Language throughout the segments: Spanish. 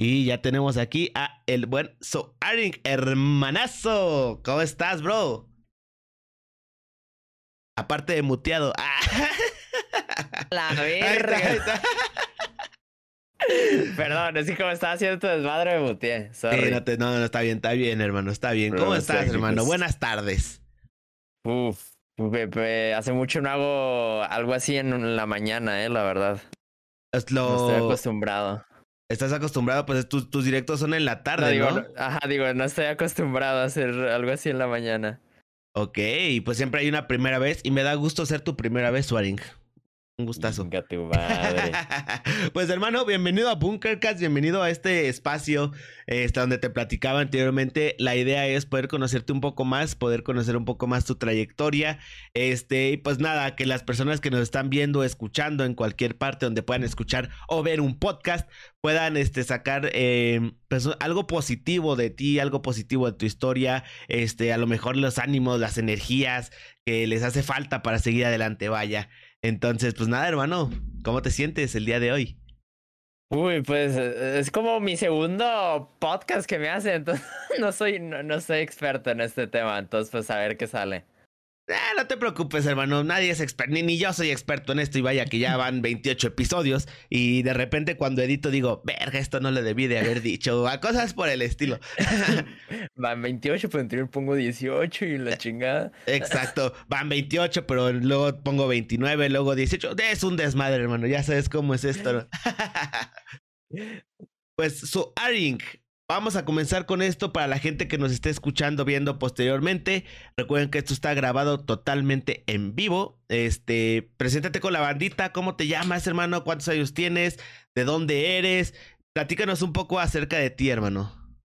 Y ya tenemos aquí a el buen Soaring, hermanazo. ¿Cómo estás, bro? Aparte de muteado. Ah. La verga. Perdón, es que como estaba haciendo tu desmadre me muteé. Sorry. no, no, está bien, está bien, hermano, está bien. ¿Cómo estás, hermano? pues. Buenas tardes. Uf, Pepe, hace mucho no hago algo así en la mañana, eh, la verdad. Es lo... No estoy acostumbrado. Estás acostumbrado, pues tus, tus directos son en la tarde, no, digo, ¿no? Ajá, digo, no estoy acostumbrado a hacer algo así en la mañana. Ok, pues siempre hay una primera vez y me da gusto ser tu primera vez, Swaring. Un gustazo. Venga tu madre. pues hermano, bienvenido a Bunkercast, bienvenido a este espacio este, donde te platicaba anteriormente. La idea es poder conocerte un poco más, poder conocer un poco más tu trayectoria. Este, y pues nada, que las personas que nos están viendo, escuchando en cualquier parte donde puedan escuchar o ver un podcast, puedan este, sacar eh, pues, algo positivo de ti, algo positivo de tu historia, este, a lo mejor los ánimos, las energías que les hace falta para seguir adelante, vaya. Entonces, pues nada, hermano, ¿cómo te sientes el día de hoy? Uy, pues es como mi segundo podcast que me hace, entonces no soy, no, no soy experto en este tema, entonces pues a ver qué sale. Ah, no te preocupes, hermano. Nadie es experto, ni, ni, yo soy experto en esto. Y vaya que ya van 28 episodios. Y de repente, cuando edito, digo, verga, esto no le debí de haber dicho. A cosas por el estilo. van 28, pero anterior pongo 18 y la chingada. Exacto. Van 28, pero luego pongo 29, luego 18. Es un desmadre, hermano. Ya sabes cómo es esto. pues, su Aring Vamos a comenzar con esto para la gente que nos esté escuchando, viendo posteriormente. Recuerden que esto está grabado totalmente en vivo. Este, preséntate con la bandita. ¿Cómo te llamas, hermano? ¿Cuántos años tienes? ¿De dónde eres? Platícanos un poco acerca de ti, hermano.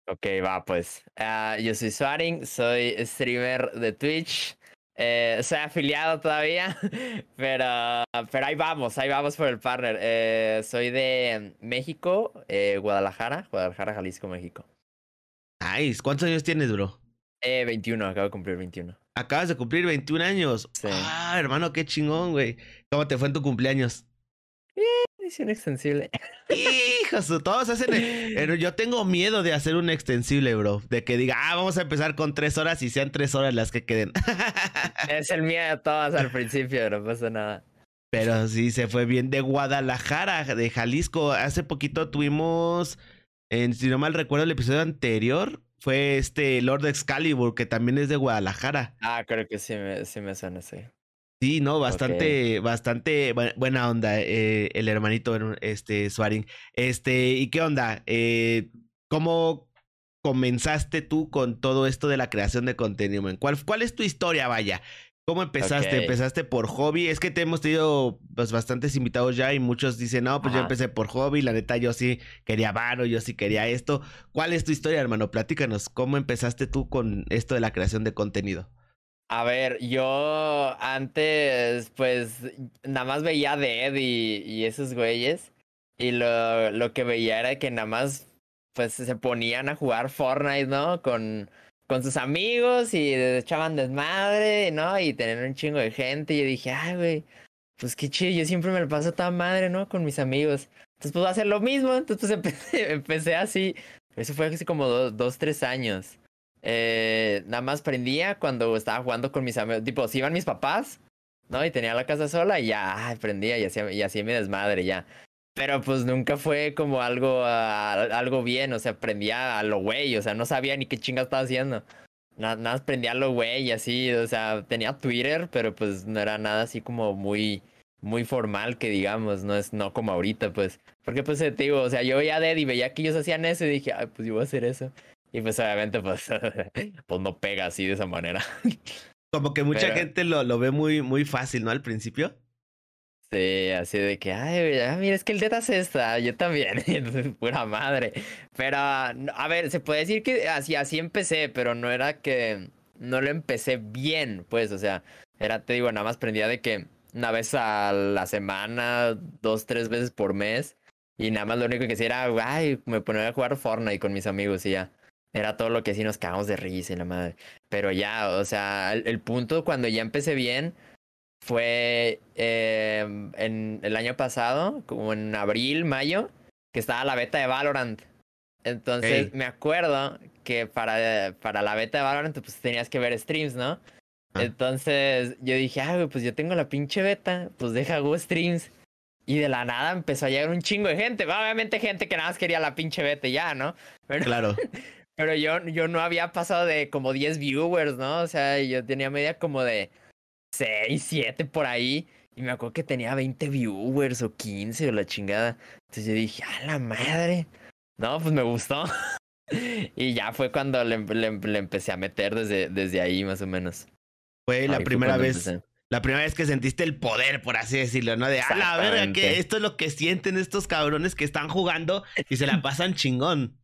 Ok, va, pues. Uh, yo soy Swaring, soy streamer de Twitch. Eh, soy afiliado todavía, pero, pero ahí vamos, ahí vamos por el partner. Eh, soy de México, eh, Guadalajara, Guadalajara, Jalisco, México. Nice. ¿Cuántos años tienes, bro? Eh, 21, acabo de cumplir 21. Acabas de cumplir 21 años. Sí. Ah, hermano, qué chingón, güey. ¿Cómo te fue en tu cumpleaños? Edición extensible. Hijos, todos hacen. El... Yo tengo miedo de hacer un extensible, bro. De que diga, ah, vamos a empezar con tres horas y sean tres horas las que queden. es el miedo de todas al principio, no pasa nada. Pero sí, se fue bien de Guadalajara, de Jalisco. Hace poquito tuvimos, en, si no mal recuerdo, el episodio anterior fue este Lord Excalibur, que también es de Guadalajara. Ah, creo que sí me, sí me suena, sí. Sí, no, bastante, okay. bastante buena onda, eh, el hermanito, este, Swaring. Este, ¿y qué onda? Eh, ¿Cómo comenzaste tú con todo esto de la creación de contenido? ¿Cuál, ¿Cuál es tu historia, vaya? ¿Cómo empezaste? Okay. ¿Empezaste por hobby? Es que te hemos tenido pues, bastantes invitados ya y muchos dicen, no, pues Ajá. yo empecé por hobby, la neta yo sí quería varo, yo sí quería esto. ¿Cuál es tu historia, hermano? Platícanos, ¿cómo empezaste tú con esto de la creación de contenido? A ver, yo antes, pues, nada más veía a Dead y, y esos güeyes. Y lo, lo que veía era que nada más, pues, se ponían a jugar Fortnite, ¿no? Con, con sus amigos y echaban desmadre, ¿no? Y tenían un chingo de gente. Y yo dije, ay, güey, pues qué chido, yo siempre me lo paso tan madre, ¿no? Con mis amigos. Entonces, pues, voy a hacer lo mismo. Entonces, pues, empecé, empecé así. Eso fue hace como dos, dos tres años. Eh, nada más prendía cuando estaba jugando con mis amigos. Tipo, si iban mis papás, ¿no? Y tenía la casa sola y ya prendía y hacía, y hacía mi desmadre ya. Pero pues nunca fue como algo, uh, algo bien, o sea, prendía a lo güey, o sea, no sabía ni qué chinga estaba haciendo. Nada, más prendía a lo güey y así, o sea, tenía Twitter, pero pues no era nada así como muy, muy formal que digamos, no es, no como ahorita, pues. Porque pues te digo, o sea, yo veía a Dead y veía que ellos hacían eso y dije, ay, pues yo voy a hacer eso. Y pues obviamente pues, pues no pega así de esa manera. Como que mucha Pero... gente lo, lo ve muy, muy fácil, ¿no? Al principio. Sí, así de que, ay, ah, mira, es que el Dead hace esta, yo también, pura madre. Pero, a ver, se puede decir que así, así empecé, pero no era que no lo empecé bien, pues, o sea, era, te digo, nada más prendía de que una vez a la semana, dos, tres veces por mes, y nada más lo único que hacía era, ay, me ponía a jugar Fortnite con mis amigos y ya. Era todo lo que sí nos cagamos de risa y la madre. Pero ya, o sea, el, el punto cuando ya empecé bien fue eh, en el año pasado, como en abril, mayo, que estaba la beta de Valorant. Entonces me acuerdo que para, para la beta de Valorant pues tenías que ver streams, ¿no? Ah. Entonces yo dije, ah, pues yo tengo la pinche beta, pues deja Go Streams. Y de la nada empezó a llegar un chingo de gente. Obviamente gente que nada más quería la pinche beta ya, ¿no? Pero, claro. Pero yo, yo no había pasado de como 10 viewers, ¿no? O sea, yo tenía media como de 6, 7 por ahí. Y me acuerdo que tenía 20 viewers o 15 o la chingada. Entonces yo dije, a la madre. No, pues me gustó. y ya fue cuando le, le, empecé a meter desde, desde ahí, más o menos. Fue la primera vez. La primera vez que sentiste el poder, por así decirlo, ¿no? De, a la verga, que esto es lo que sienten estos cabrones que están jugando y se la pasan chingón.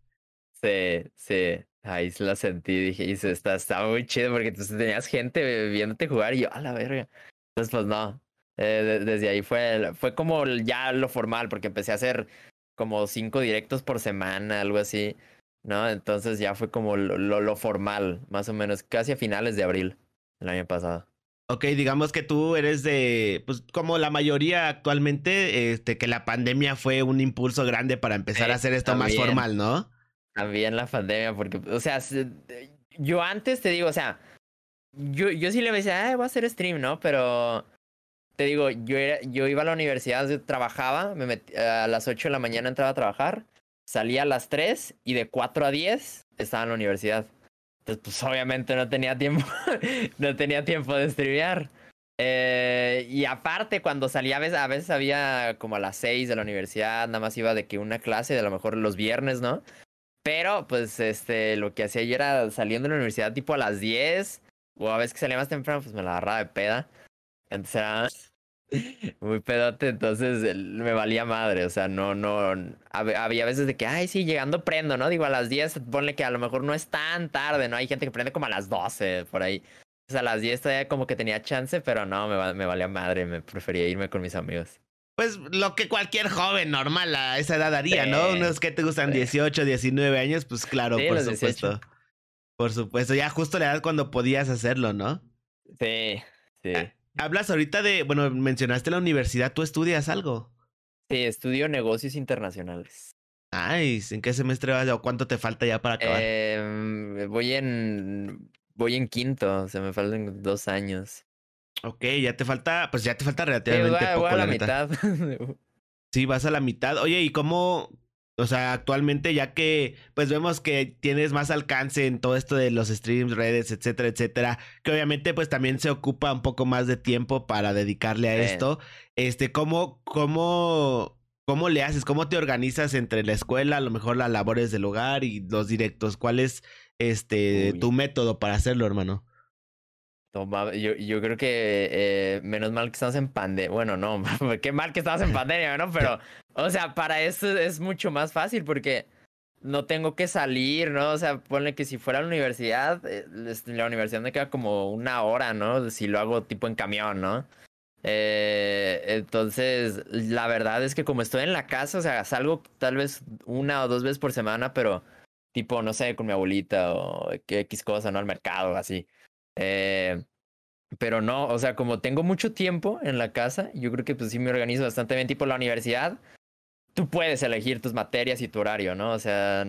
Sí, sí. Ahí se la sentí, dije, y se está, está muy chido porque tú tenías gente viéndote jugar y yo, a la verga. Entonces, pues no. Eh, desde ahí fue, fue como ya lo formal, porque empecé a hacer como cinco directos por semana, algo así, ¿no? Entonces ya fue como lo, lo, formal, más o menos, casi a finales de abril del año pasado. Ok, digamos que tú eres de, pues como la mayoría actualmente, este, que la pandemia fue un impulso grande para empezar a hacer esto más formal, ¿no? También la pandemia, porque, o sea, yo antes te digo, o sea, yo, yo sí le decía, voy a hacer stream, ¿no? Pero te digo, yo, era, yo iba a la universidad, trabajaba, me a las 8 de la mañana entraba a trabajar, salía a las 3 y de 4 a 10 estaba en la universidad. Entonces, pues obviamente no tenía tiempo, no tenía tiempo de streamear. Eh, y aparte, cuando salía, a veces, a veces había como a las 6 de la universidad, nada más iba de que una clase, de a lo mejor los viernes, ¿no? Pero, pues, este, lo que hacía yo era saliendo de la universidad tipo a las 10, o a veces que salía más temprano, pues me la agarraba de peda. Entonces era muy pedote, entonces me valía madre, o sea, no, no, había veces de que, ay, sí, llegando prendo, ¿no? Digo, a las 10, ponle que a lo mejor no es tan tarde, ¿no? Hay gente que prende como a las 12, por ahí. O sea, a las 10 todavía como que tenía chance, pero no, me, me valía madre, me prefería irme con mis amigos. Pues lo que cualquier joven normal a esa edad haría, ¿no? Unos que te gustan 18, 19 años, pues claro, por supuesto. Por supuesto, ya justo la edad cuando podías hacerlo, ¿no? Sí, sí. Ah, hablas ahorita de, bueno, mencionaste la universidad, ¿tú estudias algo? Sí, estudio negocios internacionales. Ay, ¿en qué semestre vas o cuánto te falta ya para acabar? Eh, voy en, voy en quinto, o sea, me faltan dos años. Ok, ya te falta, pues ya te falta relativamente sí, poco. a la, mitad. sí, vas a la mitad. Oye, ¿y cómo, o sea, actualmente ya que pues vemos que tienes más alcance en todo esto de los streams, redes, etcétera, etcétera, que obviamente pues también se ocupa un poco más de tiempo para dedicarle a esto. Este, ¿cómo, cómo, cómo le haces? ¿Cómo te organizas entre la escuela, a lo mejor las labores del hogar y los directos? ¿Cuál es este tu método para hacerlo, hermano? Yo, yo creo que eh, menos mal que estamos en pandemia. Bueno, no, qué mal que estamos en pandemia, ¿no? Pero, o sea, para eso es mucho más fácil porque no tengo que salir, ¿no? O sea, ponle que si fuera a la universidad, eh, la universidad me queda como una hora, ¿no? Si lo hago tipo en camión, ¿no? Eh, entonces, la verdad es que como estoy en la casa, o sea, salgo tal vez una o dos veces por semana, pero tipo, no sé, con mi abuelita o X cosa, ¿no? Al mercado, así. Eh, pero no, o sea, como tengo mucho tiempo en la casa, yo creo que pues sí me organizo bastante bien, tipo la universidad, tú puedes elegir tus materias y tu horario, ¿no? O sea,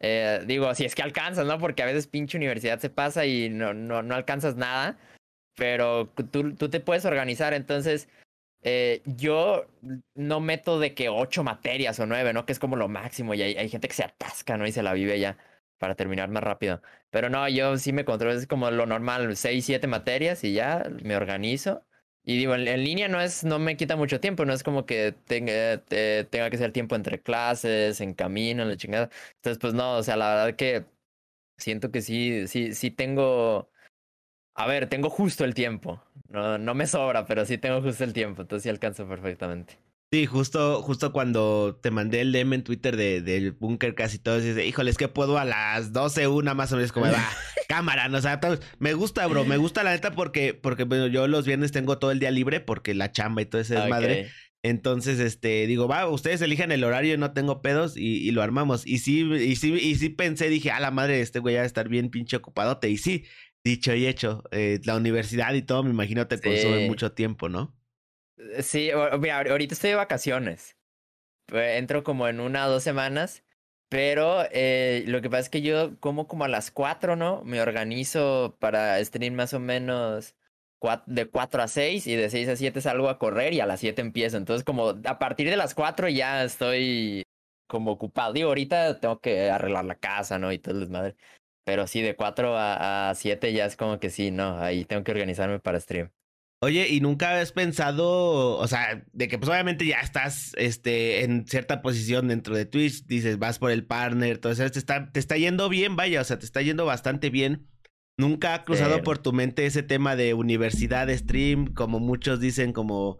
eh, digo, si es que alcanzas, ¿no? Porque a veces pinche universidad se pasa y no, no, no alcanzas nada, pero tú, tú te puedes organizar, entonces... Eh, yo no meto de que ocho materias o nueve, ¿no? Que es como lo máximo y hay, hay gente que se atasca, ¿no? Y se la vive ya para terminar más rápido. Pero no, yo sí me controlo, es como lo normal, seis, siete materias y ya me organizo. Y digo, en, línea no es, no me quita mucho tiempo, no es como que tenga, tenga que ser tiempo entre clases, en camino, en la chingada. Entonces, pues no, o sea, la verdad que siento que sí, sí, sí tengo. A ver, tengo justo el tiempo. No, no me sobra, pero sí tengo justo el tiempo, entonces sí alcanzo perfectamente. Sí, justo, justo cuando te mandé el DM en Twitter de, del búnker casi todo, dices, híjole, es que puedo a las 12, una más o menos, como, va, cámara, no o sea, me gusta, bro, me gusta la neta porque, porque bueno, yo los viernes tengo todo el día libre porque la chamba y todo ese desmadre. Entonces, este, digo, va, ustedes elijan el horario, no tengo pedos y, y, lo armamos. Y sí, y sí, y sí pensé, dije, a la madre, este güey va a estar bien pinche ocupadote. Y sí, dicho y hecho, eh, la universidad y todo, me imagino te consume mucho tiempo, ¿no? Eh, sí, mira, ahorita estoy de vacaciones. Entro como en una o dos semanas. Pero eh, lo que pasa es que yo como como a las 4, ¿no? Me organizo para stream más o menos de 4 a 6 y de 6 a 7 salgo a correr y a las 7 empiezo. Entonces como a partir de las 4 ya estoy como ocupado. Digo, ahorita tengo que arreglar la casa, ¿no? Y todo el desmadre. Pero sí, de 4 a, a 7 ya es como que sí, ¿no? Ahí tengo que organizarme para stream. Oye, ¿y nunca habías pensado, o sea, de que pues obviamente ya estás este, en cierta posición dentro de Twitch, dices, vas por el partner, todo eso, te está, te está yendo bien, vaya, o sea, te está yendo bastante bien. ¿Nunca ha cruzado por tu mente ese tema de universidad, stream, como muchos dicen, como,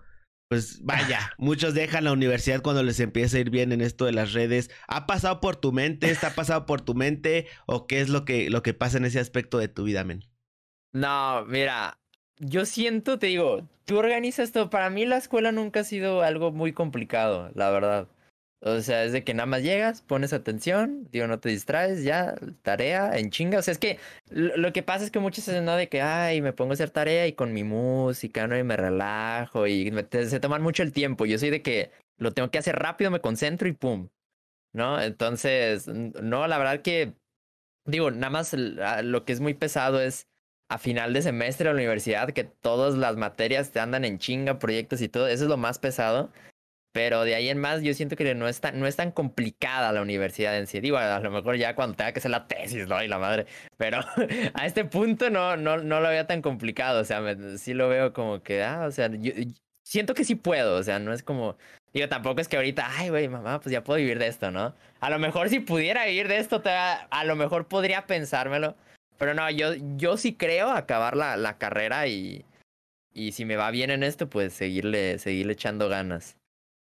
pues vaya, muchos dejan la universidad cuando les empieza a ir bien en esto de las redes. ¿Ha pasado por tu mente? ¿Está pasado por tu mente? ¿O qué es lo que, lo que pasa en ese aspecto de tu vida, men? No, mira, yo siento, te digo, tú organizas todo. Para mí la escuela nunca ha sido algo muy complicado, la verdad. O sea, es de que nada más llegas, pones atención, digo, no te distraes, ya, tarea, en chinga. O sea, es que lo, que pasa es que muchos se no de que, ay, me pongo a hacer tarea y con mi música, ¿no? Y me relajo y se toman mucho el tiempo. Yo soy de que lo tengo que hacer rápido, me concentro y pum. ¿No? Entonces, no, la verdad que, digo, nada más lo que es muy pesado es a final de semestre a la universidad, que todas las materias te andan en chinga, proyectos y todo, eso es lo más pesado. Pero de ahí en más, yo siento que no es tan, no es tan complicada la universidad en sí. Digo, a lo mejor ya cuando tenga que hacer la tesis, ¿no? Y la madre. Pero a este punto no, no, no lo veo tan complicado. O sea, sí lo veo como que, ah, o sea, yo, siento que sí puedo. O sea, no es como. Digo, tampoco es que ahorita, ay, güey, mamá, pues ya puedo vivir de esto, ¿no? A lo mejor si pudiera vivir de esto, a lo mejor podría pensármelo. Pero no, yo, yo sí creo acabar la, la carrera y, y si me va bien en esto, pues seguirle, seguirle echando ganas.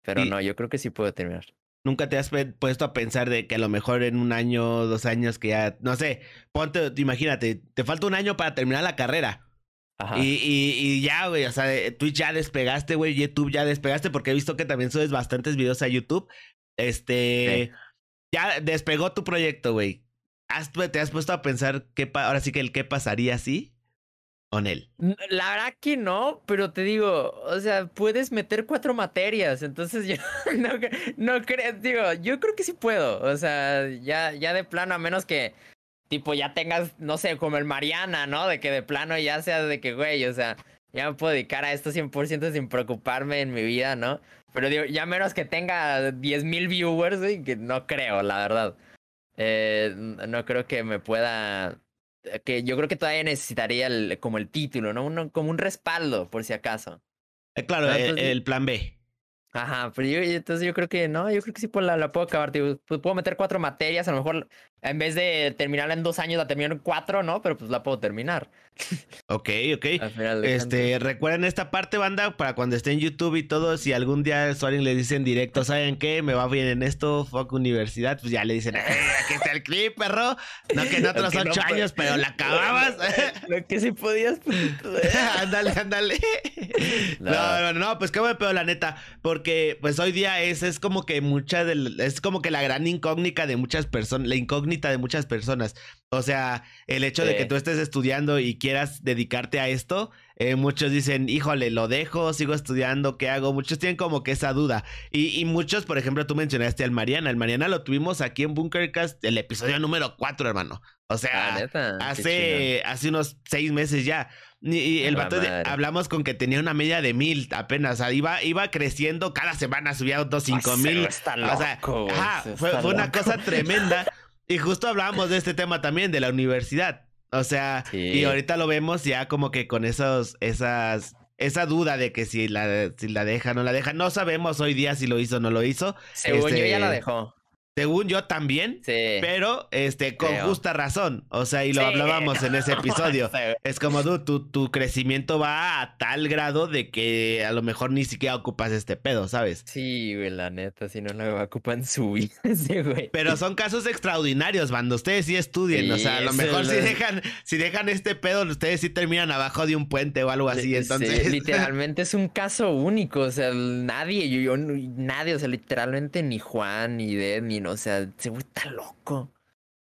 Pero no, yo creo que sí puedo terminar. ¿Nunca te has puesto a pensar de que a lo mejor en un año, dos años, que ya, no sé, ponte, imagínate, te falta un año para terminar la carrera? Ajá. Y, y, y, ya, güey, o sea, Twitch ya despegaste, güey, YouTube ya despegaste, porque he visto que también subes bastantes videos a YouTube. Este, ya despegó tu proyecto, güey. ¿Te has puesto a pensar qué ahora sí que el qué pasaría así? Con él. La verdad que no, pero te digo, o sea, puedes meter cuatro materias, entonces yo no, no creo, digo, yo creo que sí puedo, o sea, ya, ya de plano, a menos que, tipo, ya tengas, no sé, como el Mariana, ¿no? De que de plano ya sea de que, güey, o sea, ya me puedo dedicar a esto 100% sin preocuparme en mi vida, ¿no? Pero digo, ya menos que tenga 10 mil viewers, güey, que no creo, la verdad. Eh, no creo que me pueda. Eh, que yo creo que todavía necesitaría el, como el título, ¿no? Uno, como un respaldo, por si acaso. Eh, claro, el, plan B. Ajá, pero yo, entonces yo creo que no, yo creo que sí la, la puedo acabar. puedo meter cuatro materias, a lo mejor en vez de terminarla en dos años, la termino en cuatro, ¿no? Pero pues la puedo terminar. Ok, ok. Este, recuerden esta parte, banda, para cuando esté en YouTube y todo, si algún día Soren le dicen directo, ¿saben qué? Me va bien en esto, fuck universidad, pues ya le dicen, aquí está el clip, perro. No que en otros ocho años, pero la acababas. Lo que sí podías. Ándale, ándale. No. no, no, pues qué me pedo, la neta. Porque, pues hoy día es, es como que mucha del, es como que la gran incógnita de muchas personas, la incógnita de muchas personas. O sea, el hecho de que tú estés estudiando y quieras dedicarte a esto, eh, muchos dicen, híjole, lo dejo, sigo estudiando, ¿qué hago? Muchos tienen como que esa duda. Y, y muchos, por ejemplo, tú mencionaste al Mariana. El Mariana lo tuvimos aquí en Bunkercast, el episodio número 4, hermano. O sea, ah, hace, hace unos seis meses ya. Y, el vato hablamos con que tenía una media de mil apenas. O sea, iba, iba creciendo, cada semana subía otros cinco mil. o sea, fue, fue una cosa tremenda. Y justo hablábamos de este tema también, de la universidad. O sea, y ahorita lo vemos ya como que con esos, esas, esa duda de que si la, si la deja o no la deja. No sabemos hoy día si lo hizo o no lo hizo. Según yo ya la este, dejó. Según yo también, sí. pero este con justa razón. O sea, y lo hablábamos en ese episodio. Es como tú, tu, tu crecimiento va a tal grado de que a lo mejor ni siquiera ocupas este pedo, ¿sabes? Sí, güey, la neta, si no lo ocupan su vida, güey. Pero son casos extraordinarios, cuando ustedes sí estudien. o sea, a lo mejor si dejan, si dejan este pedo, ustedes sí terminan abajo de un puente o algo así. Entonces. literalmente es un caso único. O sea, nadie, yo, yo, nadie, o sea, literalmente ni Juan, ni Ded, ni o sea, güey está loco.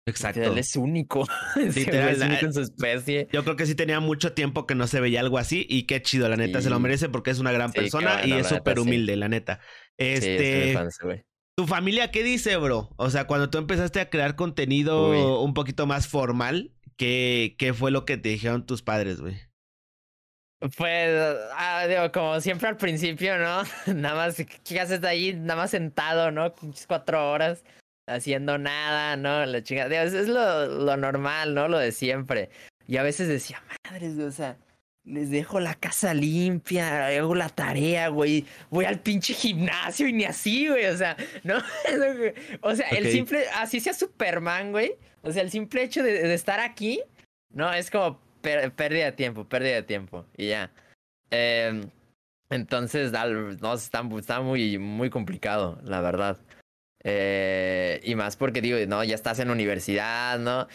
Exacto. Él es único. Literal, es único en su especie. Yo creo que sí tenía mucho tiempo que no se veía algo así y qué chido, la neta, se lo merece porque es una gran persona y es súper humilde, la neta. Este. ¿Tu familia qué dice, bro? O sea, cuando tú empezaste a crear contenido un poquito más formal, ¿qué, ¿qué fue lo que te dijeron tus padres, güey? Pues, ah, digo, como siempre al principio, ¿no? nada más, ¿qué haces ahí? Nada más sentado, ¿no? Cuatro horas haciendo nada, ¿no? La chingada. es lo, lo normal, ¿no? Lo de siempre. Y a veces decía, madres, o sea, les dejo la casa limpia, hago la tarea, güey, voy al pinche gimnasio y ni así, güey, o sea, ¿no? o sea, el simple, así sea Superman, güey, o sea, el simple hecho de, estar aquí, ¿no? Es como pérdida de tiempo, pérdida de tiempo, y ya. Em, entonces, no, está, está muy, muy complicado, la verdad. Eh, y más porque digo, no, ya estás en universidad, ¿no?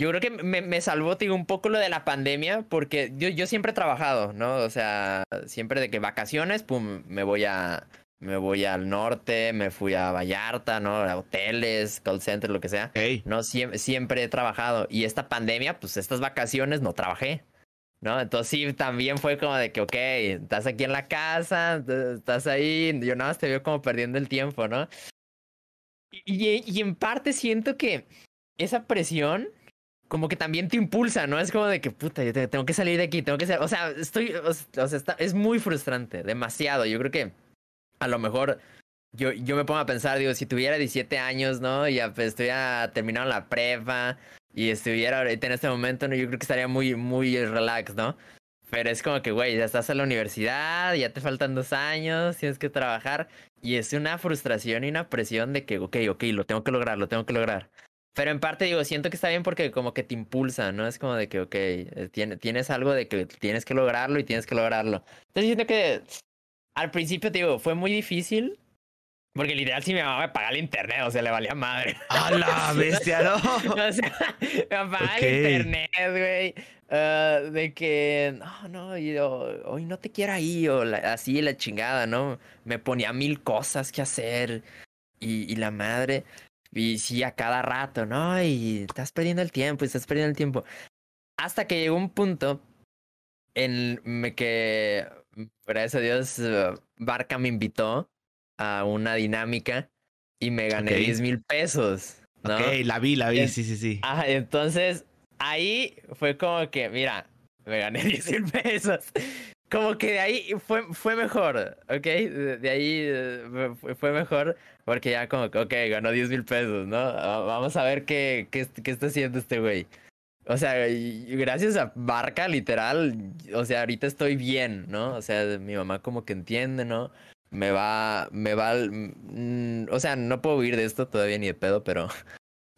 Yo creo que me, me salvó, un poco lo de la pandemia, porque yo, yo siempre he trabajado, ¿no? O sea, siempre de que vacaciones, pum, me voy a, me voy al norte, me fui a Vallarta, ¿no? A hoteles, call center, lo que sea. No, siempre, siempre he trabajado. Y esta pandemia, pues estas vacaciones no trabajé, ¿no? Entonces sí, también fue como de que, ok, estás aquí en la casa, estás ahí, yo nada más te veo como perdiendo el tiempo, ¿no? Y, y en parte siento que esa presión como que también te impulsa, ¿no? Es como de que, puta, yo tengo que salir de aquí, tengo que ser, o sea, estoy, o, sea, está, es muy frustrante, demasiado. Yo creo que a lo mejor yo, yo me pongo a pensar, digo, si tuviera 17 años, ¿no? Y pues, estuviera terminando la prepa y estuviera ahorita en este momento, ¿no? Yo creo que estaría muy, muy relax, ¿no? Pero es como que, güey, ya estás en la universidad, ya te faltan dos años, tienes que trabajar. Y es una frustración y una presión de que, ok, ok, lo tengo que lograr, lo tengo que lograr. Pero en parte digo, siento que está bien porque como que te impulsa, ¿no? Es como de que, ok, eh, tienes algo de que tienes que lograrlo y tienes que lograrlo. Entonces siento que al principio, digo, fue muy difícil. Porque literal si mi mamá me pagaba el internet, o sea, le valía madre. ¡A la bestia, no! o sea, me pagaba el internet, güey. Ah, de que, no, no, y, hoy no te quiero ahí, o así la chingada, ¿no? Me ponía mil cosas que hacer. Y, y la madre. Y sí, a cada rato, ¿no? Y estás perdiendo el tiempo, estás perdiendo el tiempo. Hasta que llegó un punto en que, gracias a Dios, Barca me invitó a una dinámica y me gané 10 mil pesos. ¿no? Ok, la vi, la vi, sí, sí, sí. Ah, entonces ahí fue como que, mira, me gané 10 mil pesos como que de ahí fue, fue mejor, ¿ok? De, ahí eh, fue, mejor porque ya como que, ok, ganó 10 mil pesos, ¿no? Vamos a ver qué, qué, qué está haciendo este güey. O sea, gracias a Barca, literal, o sea, ahorita estoy bien, ¿no? O sea, mi mamá como que entiende, ¿no? Me va, me va, mm, o sea, no puedo huir de esto todavía ni de pedo, pero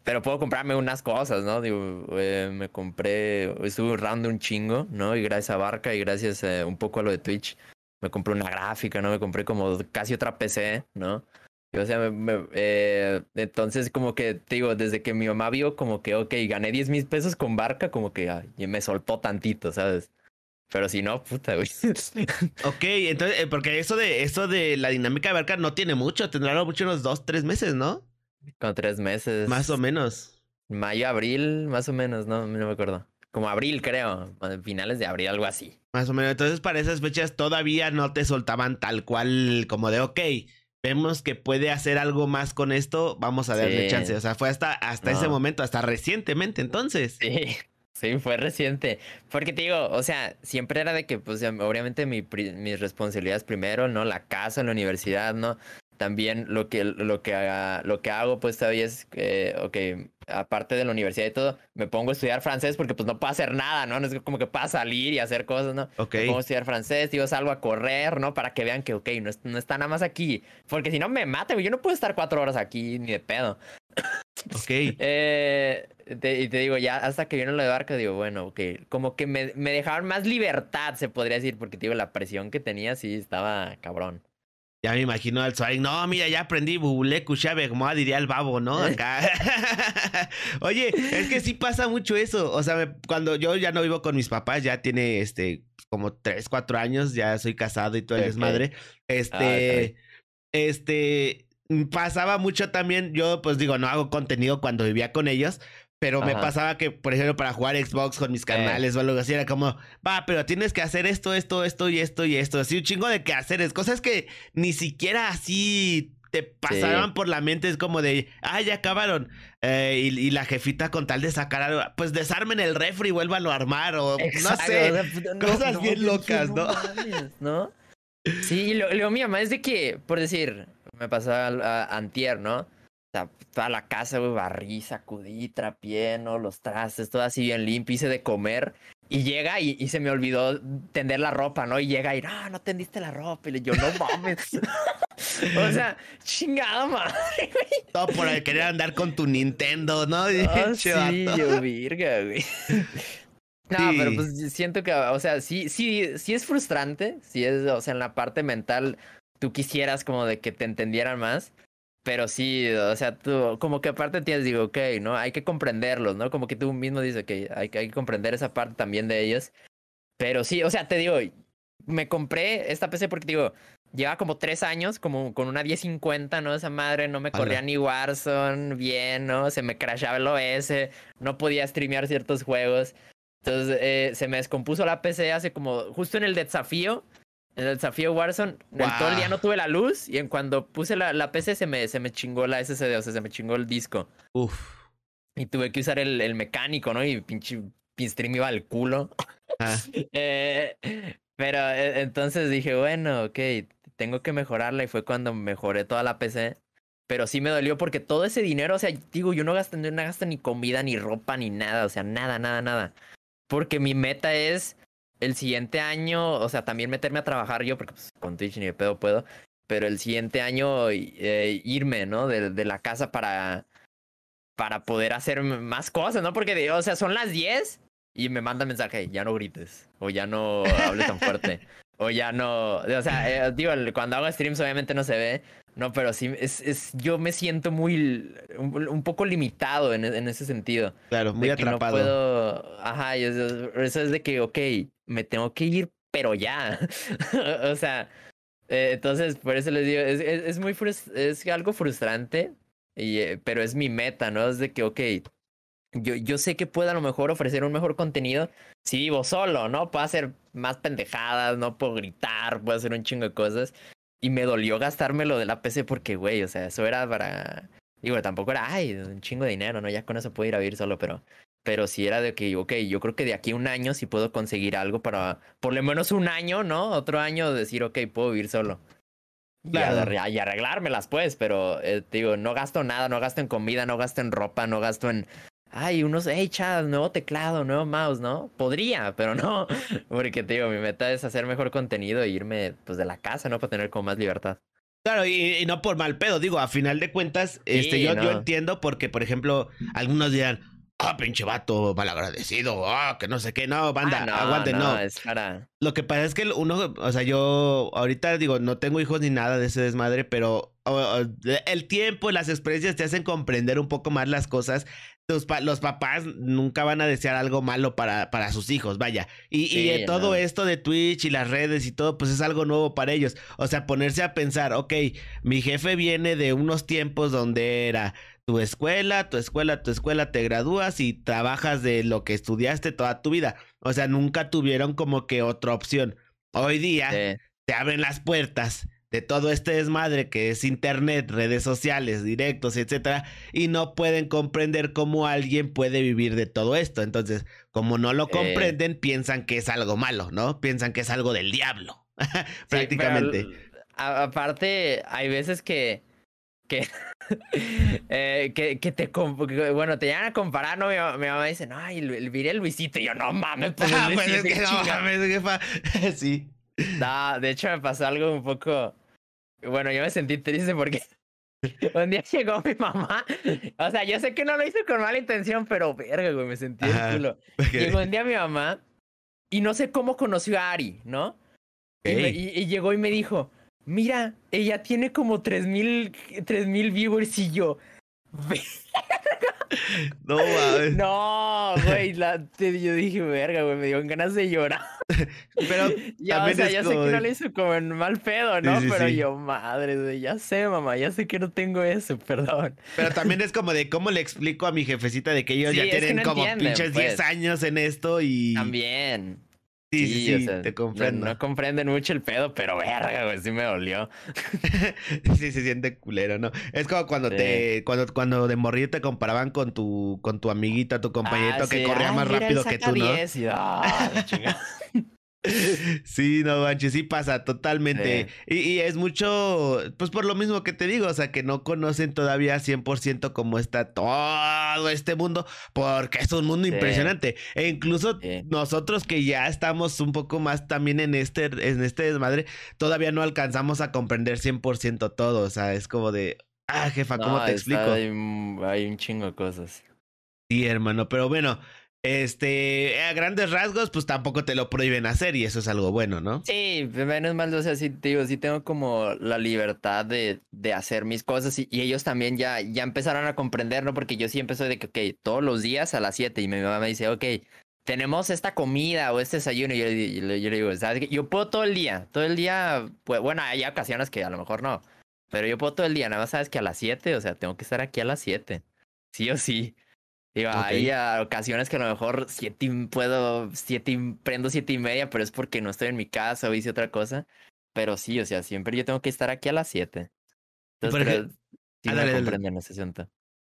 pero puedo comprarme unas cosas, ¿no? Digo, eh, me compré, estuve ahorrando un chingo, ¿no? Y gracias a Barca y gracias eh, un poco a lo de Twitch, me compré una gráfica, ¿no? Me compré como casi otra PC, ¿no? O sea, me, eh, entonces como que, te digo, desde que mi mamá vio como que, ok, gané 10 mil pesos con Barca, como que me soltó tantito, ¿sabes? Pero si no, puta, güey. ok, entonces, porque eso de, eso de la dinámica de Barca no tiene mucho, tendrá mucho unos dos, tres meses, ¿no? Con tres meses. Más o menos. Mayo, abril, más o menos, no, no me acuerdo. Como abril, creo. Finales de abril, algo así. Más o menos. Entonces, para esas fechas todavía no te soltaban tal cual como de, ok, vemos que puede hacer algo más con esto, vamos a darle chance. O sea, fue hasta, hasta ese momento, hasta recientemente, entonces. Sí. Sí, fue reciente. Porque te digo, o sea, siempre era de que, pues, obviamente mi, mis responsabilidades primero, ¿no? La casa, la universidad, ¿no? También lo que, lo que, haga, lo que hago pues todavía es, que, ok, aparte de la universidad y todo, me pongo a estudiar francés porque pues no puedo hacer nada, ¿no? No es como que pueda salir y hacer cosas, ¿no? Ok. Me pongo a estudiar francés, digo, salgo a correr, ¿no? Para que vean que, ok, no, no está nada más aquí. Porque si no me mate, yo no puedo estar cuatro horas aquí ni de pedo. Ok. eh, y te digo, ya hasta que vino lo de barca, digo, bueno, ok, como que me, me dejaron más libertad, se podría decir, porque te digo, la presión que tenía sí estaba cabrón. Ya me imagino al Suárez. No, mira, ya aprendí Bubule Kushabe, como diría el babo, ¿no? Acá. Oye, es que sí pasa mucho eso. O sea, cuando yo ya no vivo con mis papás, ya tiene este como tres, cuatro años, ya soy casado y todo el desmadre. Este. este. Pasaba mucho también. Yo, pues digo, no hago contenido cuando vivía con ellos. Pero me pasaba que, por ejemplo, para jugar Xbox con mis eh. canales o algo así, era como, va, pero tienes que hacer esto, esto, esto y esto y esto. Así un chingo de que hacer. Es cosas que ni siquiera así te pasaban por la mente, es como de, ah, ya acabaron. Eh, y, la jefita con tal de sacar algo, pues desarmen el refri y vuélvanlo a armar, o no sé, pues, cosas bien locas, ¿no? ¿no? Sí, y lo, mi mamá es de que, por decir, me pasaba a, antier, ¿no? Sea, toda la casa, güey, barrí, sacudí, trapié, ¿no? Los trastes, todo así bien limpio, hice de comer. Y llega y, se me olvidó tender la ropa, ¿no? Y llega y, no, no tendiste la ropa. Y yo, no mames. o sea, chingada madre, güey. Todo por el querer andar con tu Nintendo, ¿no? Oh, sí, yo, virga, güey. No, pero pues siento que, o sea, sí, sí, sí es frustrante. Sí es, o sea, en la parte mental, tú quisieras como de que te entendieran más. Pero sí, o sea, tú, como que aparte tienes, digo, ok, ¿no? Hay que comprenderlos, ¿no? Como que tú mismo dices que hay, hay que comprender esa parte también de ellos. Pero sí, o sea, te digo, me compré esta PC porque, digo, lleva como tres años, como con una 1050, ¿no? Esa madre no me corría ni Warzone bien, ¿no? Se me crashaba el OS, no podía streamear ciertos juegos. Entonces, eh, se me descompuso la PC hace como, justo en el desafío, en el desafío Warzone, todo el día no tuve la luz y en cuando puse la, la PC se me, se me chingó la SSD, o sea, se me chingó el disco. Uf. Y tuve que usar el, el mecánico, ¿no? Y pinche pinstream iba al culo. Ah. eh, pero eh, entonces dije, bueno, ok, tengo que mejorarla y fue cuando mejoré toda la PC. Pero sí me dolió porque todo ese dinero, o sea, digo, yo no gasto, no gasto ni comida, ni ropa, ni nada, o sea, nada, nada, nada. Porque mi meta es el siguiente año, o sea, también meterme a trabajar yo, porque pues, con Twitch ni de pedo puedo, pero el siguiente año eh, irme, ¿no? De, de, la casa para, para poder hacer más cosas, ¿no? Porque, o sea, son las 10 y me manda mensaje, ya no grites, o ya no hables tan fuerte, o ya no, o sea, eh, digo, cuando hago streams obviamente no se ve, no, pero sí, es, es, yo me siento muy, un, poco limitado en, en, ese sentido. Claro, muy atrapado. No puedo, ajá, eso, eso, es de que, ok, me tengo que ir, pero ya. o sea, eh, entonces, por eso les digo, es, es, muy, es algo frustrante, y, eh, pero es mi meta, ¿no? Es de que, ok, yo, yo sé que puedo a lo mejor ofrecer un mejor contenido si vivo solo, ¿no? Puedo hacer más pendejadas, no puedo gritar, puedo hacer un chingo de cosas. Y me dolió gastármelo de la PC porque, güey, o sea, eso era para. Digo, tampoco era, ay, un chingo de dinero, ¿no? Ya con eso puedo ir a vivir solo, pero. Pero sí era de que, ok, yo creo que de aquí a un año sí puedo conseguir algo para. Por lo menos un año, ¿no? Otro año decir, ok, puedo vivir solo. Claro. Y, y, arreglármelas, pues, pero eh, digo, no gasto nada, no gasto en comida, no gasto en ropa, no gasto en ay, unos, hey, Chad, nuevo teclado, nuevo mouse, ¿no? Podría, pero no, porque te digo, mi meta es hacer mejor contenido e irme, pues, de la casa, ¿no? Para tener como más libertad. Claro, y, no por mal pedo, digo, a final de cuentas, este, yo, yo entiendo porque, por ejemplo, algunos dirán, ah, pinche vato, malagradecido, ah, que no sé qué, no, banda, ah, no, aguante, no. Es para... Lo que pasa es que uno, o sea, yo ahorita digo, no tengo hijos ni nada de ese desmadre, pero el tiempo, las experiencias te hacen comprender un poco más las cosas los, papás nunca van a desear algo malo para, para sus hijos, vaya. Y, y todo esto de Twitch y las redes y todo, pues es algo nuevo para ellos. O sea, ponerse a pensar, ok, mi jefe viene de unos tiempos donde era tu escuela, tu escuela, tu escuela, te gradúas y trabajas de lo que estudiaste toda tu vida. O sea, nunca tuvieron como que otra opción. Hoy día te abren las puertas de todo este desmadre que es internet, redes sociales, directos, etcétera, y no pueden comprender cómo alguien puede vivir de todo esto. Entonces, como no lo comprenden, piensan que es algo malo, ¿no? Piensan que es algo del diablo, prácticamente. aparte, hay veces que que, eh, que, que, te bueno te llegan a comparar no mi, mamá dice no el, el, Luisito y yo no mames pues, ah, pues es que no mames sí no, de hecho me pasó algo un poco bueno, yo me sentí triste porque un día llegó mi mamá. O sea, yo sé que no lo hice con mala intención, pero verga, güey, me sentí el culo. Llegó un día mi mamá y no sé cómo conoció a Ari, ¿no? Y, llegó y me dijo, mira, ella tiene como tres mil, tres mil viewers y yo, no, mames. No, güey, yo dije, verga, güey, me dio ganas de llorar. Pero ya, o sea, ya sé que no le hizo como en mal pedo, ¿no? Pero yo, madre, güey, ya sé, mamá, ya sé que no tengo eso, perdón. Pero también es como de cómo le explico a mi jefecita de que ellos ya tienen como pinches 10 pues. años en esto y. También. Sí, sí, sí, te comprendo. No, comprenden mucho el pedo, pero verga, güey, sí me dolió. sí, se siente culero, ¿no? Es como cuando te, cuando, cuando de morir te comparaban con tu, con tu amiguita, tu compañerito ah, que corría más rápido que tú, ¿no? Ah, Sí, no manches, sí pasa totalmente. Y, es mucho, pues por lo mismo que te digo, o sea, que no conocen todavía 100% cómo está todo este mundo, porque es un mundo impresionante. E incluso nosotros que ya estamos un poco más también en este, en este desmadre, todavía no alcanzamos a comprender 100% todo. O sea, es como de, ah, jefa, ¿cómo te explico? Hay, hay un chingo de cosas. Sí, hermano, pero bueno, este, a grandes rasgos, pues tampoco te lo prohíben hacer y eso es algo bueno, ¿no? Sí, menos mal, o sea, sí, digo, sí tengo como la libertad de, de hacer mis cosas y, ellos también ya, ya empezaron a comprender, ¿no? Porque yo sí empecé de que, ok, todos los días a las 7 y mi mamá me dice, ok, tenemos esta comida o este desayuno y yo, yo, le digo, ¿sabes qué? Yo puedo todo el día, todo el día, pues bueno, hay ocasiones que a lo mejor no, pero yo puedo todo el día, nada más sabes que a las 7, o sea, tengo que estar aquí a las 7, sí o sí. Digo, hay ocasiones que a lo mejor siete puedo, siete prendo siete y media, pero es porque no estoy en mi casa o hice otra cosa. Pero sí, o sea, siempre yo tengo que estar aquí a las siete. Entonces, sí ah, me comprenden ese asunto.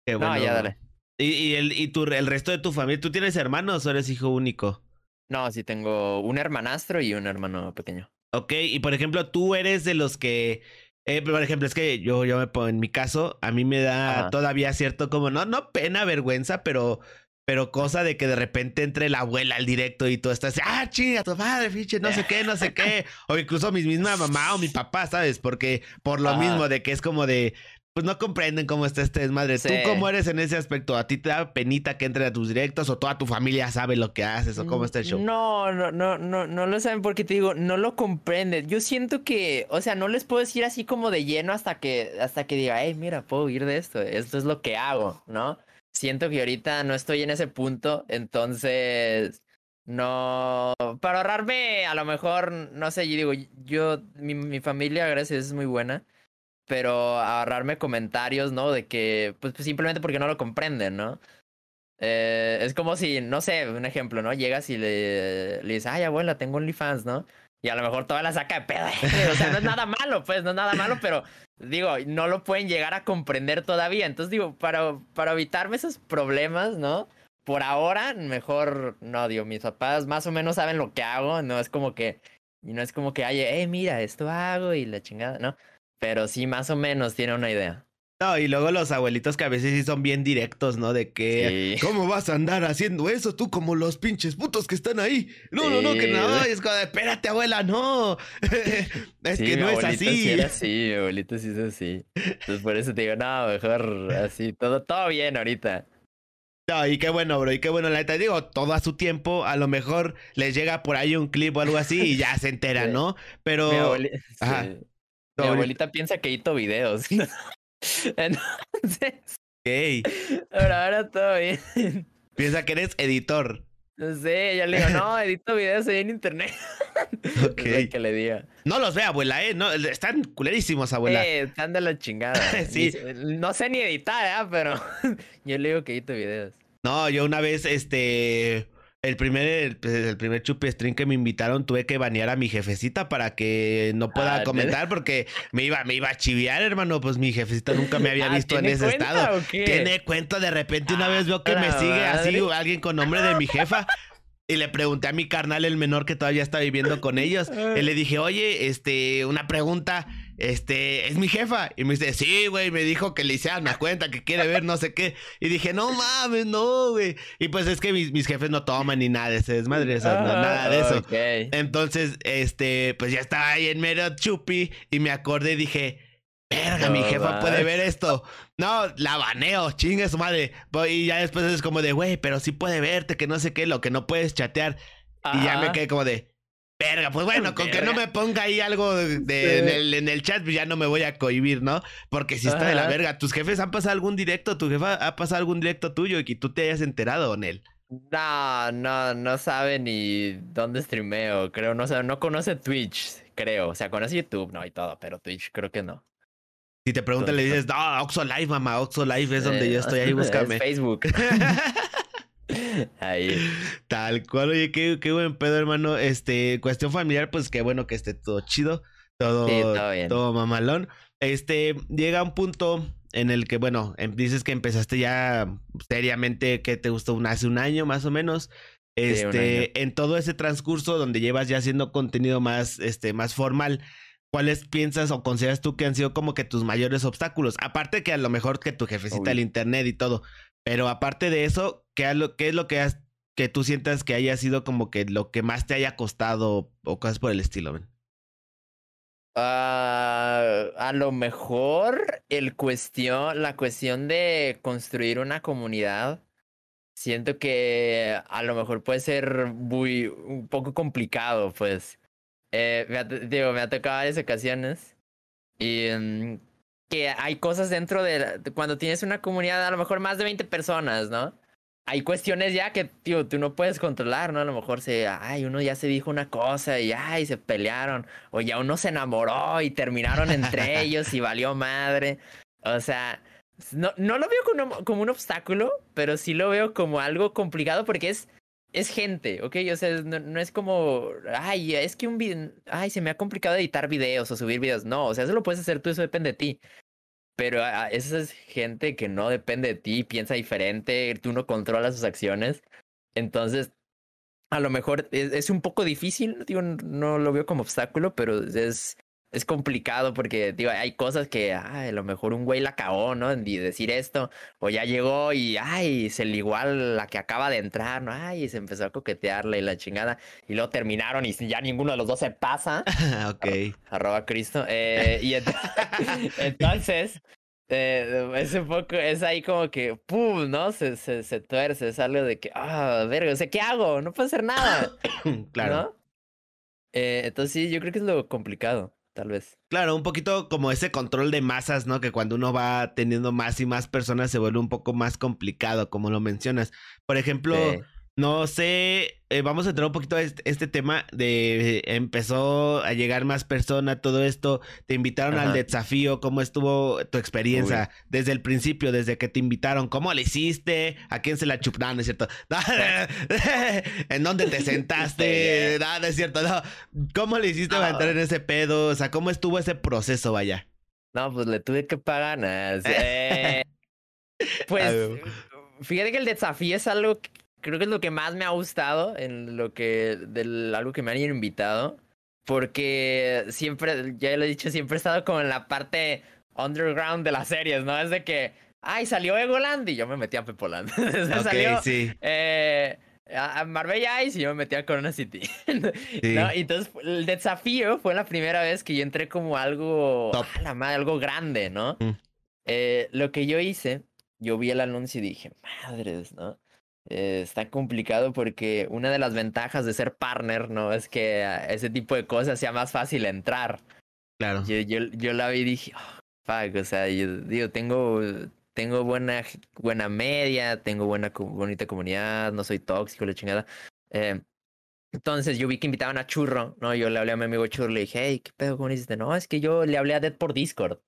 No, ya dale. ¿Y, y, el, y tu, el resto de tu familia? ¿Tú tienes hermanos o eres hijo único? No, sí tengo un hermanastro y un hermano pequeño. Ok, y por ejemplo, tú eres de los que eh, por ejemplo, es que yo, yo me pongo en mi caso, a mí me da todavía cierto como, no, no pena, vergüenza, pero, pero cosa de que de repente entre la abuela al directo y todo estás, ah, chinga, tu madre, fiche, no sé qué, no sé qué. o incluso mi misma mamá o mi papá, ¿sabes? Porque por lo mismo de que es como de, pues no comprenden cómo está este desmadre. ¿Tú cómo eres en ese aspecto? ¿A ti te da penita que entre a tus directos o toda tu familia sabe lo que haces o cómo está el show? No, no, no, no, no lo saben porque te digo, no lo comprenden. Yo siento que, o sea, no les puedo decir así como de lleno hasta que, hasta que diga, hey, mira, puedo huir de esto. Esto es lo que hago, ¿no? Siento que ahorita no estoy en ese punto, entonces no, para ahorrarme, a lo mejor, no sé, yo digo, yo, mi, mi familia, gracias, es muy buena pero ahorrarme comentarios, ¿no? De que, pues, pues, simplemente porque no lo comprenden, ¿no? Eh, es como si, no sé, un ejemplo, ¿no? Llegas y le, le dices, ay, abuela, tengo OnlyFans, ¿no? Y a lo mejor toda la saca de pedo. o sea, no es nada malo, pues, no es nada malo, pero digo, no lo pueden llegar a comprender todavía. Entonces, digo, para, para evitarme esos problemas, ¿no? Por ahora, mejor, no, digo, mis papás más o menos saben lo que hago, no es como que, no es como que, ay, eh, mira, esto hago y la chingada, ¿no? Pero sí, más o menos tiene una idea. No, y luego los abuelitos que a veces sí son bien directos, ¿no? De que, ¿cómo vas a andar haciendo eso tú como los pinches putos que están ahí? No, no, no, que no, es como, espérate, abuela, no. es que no es así. Sí, era así, mi abuelito sí es así. Entonces por eso te digo, no, mejor así, todo, todo bien ahorita. No, y qué bueno, bro, y qué bueno, la neta, digo, todo a su tiempo, a lo mejor les llega por ahí un clip o algo así y ya se enteran, ¿no? Pero... Mi abuelita, mi abuelita piensa que edito videos. Entonces. ¿Qué? Ahora, ahora todo bien. Piensa que eres editor. No sé, ya le digo, no, edito videos ahí en internet. Ok. que le diga. No los ve, abuela, ¿eh? No, están culerísimos, abuela. Eh, están de la chingada. sí. no sé ni editar, ¿eh? Pero yo le digo que edito videos. No, yo una vez, este el primer, pues, el, primer chupi stream que me invitaron tuve que banear a mi jefecita para que no pueda ah, comentar porque me iba, me iba a chiviar, hermano. Pues mi jefecita nunca me había ah, visto en ese estado. Tiene cuenta, de repente una vez veo que me ah, sigue así alguien con nombre de mi jefa. Y le pregunté a mi carnal, el menor que todavía está viviendo con ellos. Y le dije, oye, este, una pregunta este, es mi jefa. Y me dice, sí, güey, me dijo que le hicieran una cuenta, que quiere ver no sé qué. Y dije, no mames, no, güey. Y pues es que mis, jefes no toman ni nada de ese desmadre, o sea, nada de eso. Entonces, este, pues ya estaba ahí en medio chupi y me acordé y dije, verga, mi jefa puede ver esto. No, la baneo, chingue su madre. Y ya después es como de, güey, pero sí puede verte, que no sé qué, lo que no puedes chatear. Y ya me quedé como de, Verga, pues bueno, con que no me ponga ahí algo de, en, el, en, el, chat, pues ya no me voy a cohibir, ¿no? Porque si está de la verga, tus jefes han pasado algún directo, tu jefa ha pasado algún directo tuyo y que tú te hayas enterado, Nel. No, no, no sabe ni dónde streameo, creo, no sabe, no conoce Twitch, creo. O sea, conoce YouTube, no, y todo, pero Twitch creo que no. Si te preguntan, le dices, no, Oxo Live, mamá, Oxo Live es donde yo estoy ahí, búscame. Es Facebook. Ahí. Tal cual, oye, qué, qué buen pedo, hermano. Este, cuestión familiar, pues qué bueno que esté todo chido, todo, todo, mamalón. Este, llega un punto en el que, bueno, em, dices que empezaste ya seriamente, que te gustó hace un año más o menos. Este, en todo ese transcurso donde llevas ya haciendo contenido más, este, más formal, ¿cuáles piensas o consideras tú que han sido como que tus mayores obstáculos? Aparte que a lo mejor que tu jefecita el internet y todo, pero aparte de eso, ¿qué, es lo que has, que tú sientas que haya sido como que lo que más te haya costado o cosas por el estilo, ven? Ah, a lo mejor el cuestión, la cuestión de construir una comunidad siento que a lo mejor puede ser muy un poco complicado, pues. Eh, digo, me ha tocado varias ocasiones y mm, que hay cosas dentro de, cuando tienes una comunidad a lo mejor más de 20 personas, ¿no? Hay cuestiones ya que, tío, tú no puedes controlar, ¿no? A lo mejor se, ay, uno ya se dijo una cosa y, ay, se pelearon, o ya uno se enamoró y terminaron entre ellos y valió madre. O sea, no, no lo veo como, como, un obstáculo, pero sí lo veo como algo complicado porque es, es gente, ¿ok? O sea, no, es como, ay, es que un video, ay, se me ha complicado editar videos o subir videos. No, o sea, eso lo puedes hacer tú, eso depende de ti. Pero ah, esa es gente que no depende de ti, piensa diferente, tú no controlas sus acciones. Entonces, a lo mejor es, es un poco difícil, digo, no lo veo como obstáculo, pero es, es complicado porque, digo, hay cosas que, ay, a lo mejor un güey la cagó, ¿no? En decir esto, o ya llegó y, ay, se le igual la que acaba de entrar, ¿no? Ay, se empezó a coquetearle y la chingada, y luego terminaron y ya ninguno de los dos se pasa. ok. Arroba Cristo. Eh, y entonces, eh, es un poco, es ahí como que, ¡pum! ¿no? Se, se, se tuerce, es algo de que, ah, verga, o sea, ¿qué hago? No puedo hacer nada. claro. ¿no? Eh, entonces sí, yo creo que es lo complicado tal vez. Claro, un poquito como ese control de masas, ¿no? Que cuando uno va teniendo más y más personas se vuelve un poco más complicado, como lo mencionas. Por ejemplo, no sé, eh, vamos a entrar un poquito a este, tema de empezó a llegar más personas, todo esto, te invitaron al desafío, ¿cómo estuvo tu experiencia desde el principio, desde que te invitaron? ¿Cómo le hiciste? ¿A quién se la chuparon? es cierto? ¿En dónde te sentaste? Nada, es cierto, no. ¿Cómo le hiciste para entrar en ese pedo? O sea, ¿cómo estuvo ese proceso, vaya? No, pues le tuve que pagar. Eh, pues, fíjate que el desafío es algo que creo que es lo que más me ha gustado en lo que, del algo que me han invitado. Porque siempre, ya lo he dicho, siempre he estado como en la parte underground de las series, ¿no? Es de que, ay, salió Egoland y yo me metí a Pepoland. o salió, sí. eh, a Marbella Ice y yo me metí a Corona City. ¿no? entonces el desafío fue la primera vez que yo entré como algo, la madre, algo grande, ¿no? Mm. Eh, lo que yo hice, yo vi el anuncio y dije, madres, ¿no? Eh, está complicado porque una de las ventajas de ser partner, ¿no? Es que a ese tipo de cosas sea más fácil entrar. Claro. Yo, yo, yo la vi y dije, oh, fuck, o sea, yo digo, tengo, tengo buena, buena media, tengo buena, bonita comunidad, no soy tóxico, la chingada. Eh, entonces yo vi que invitaban a Churro, ¿no? Yo le hablé a mi amigo Churro, le dije, hey, ¿qué pedo? ¿Cómo hiciste? No, es que yo le hablé a Dead por Discord.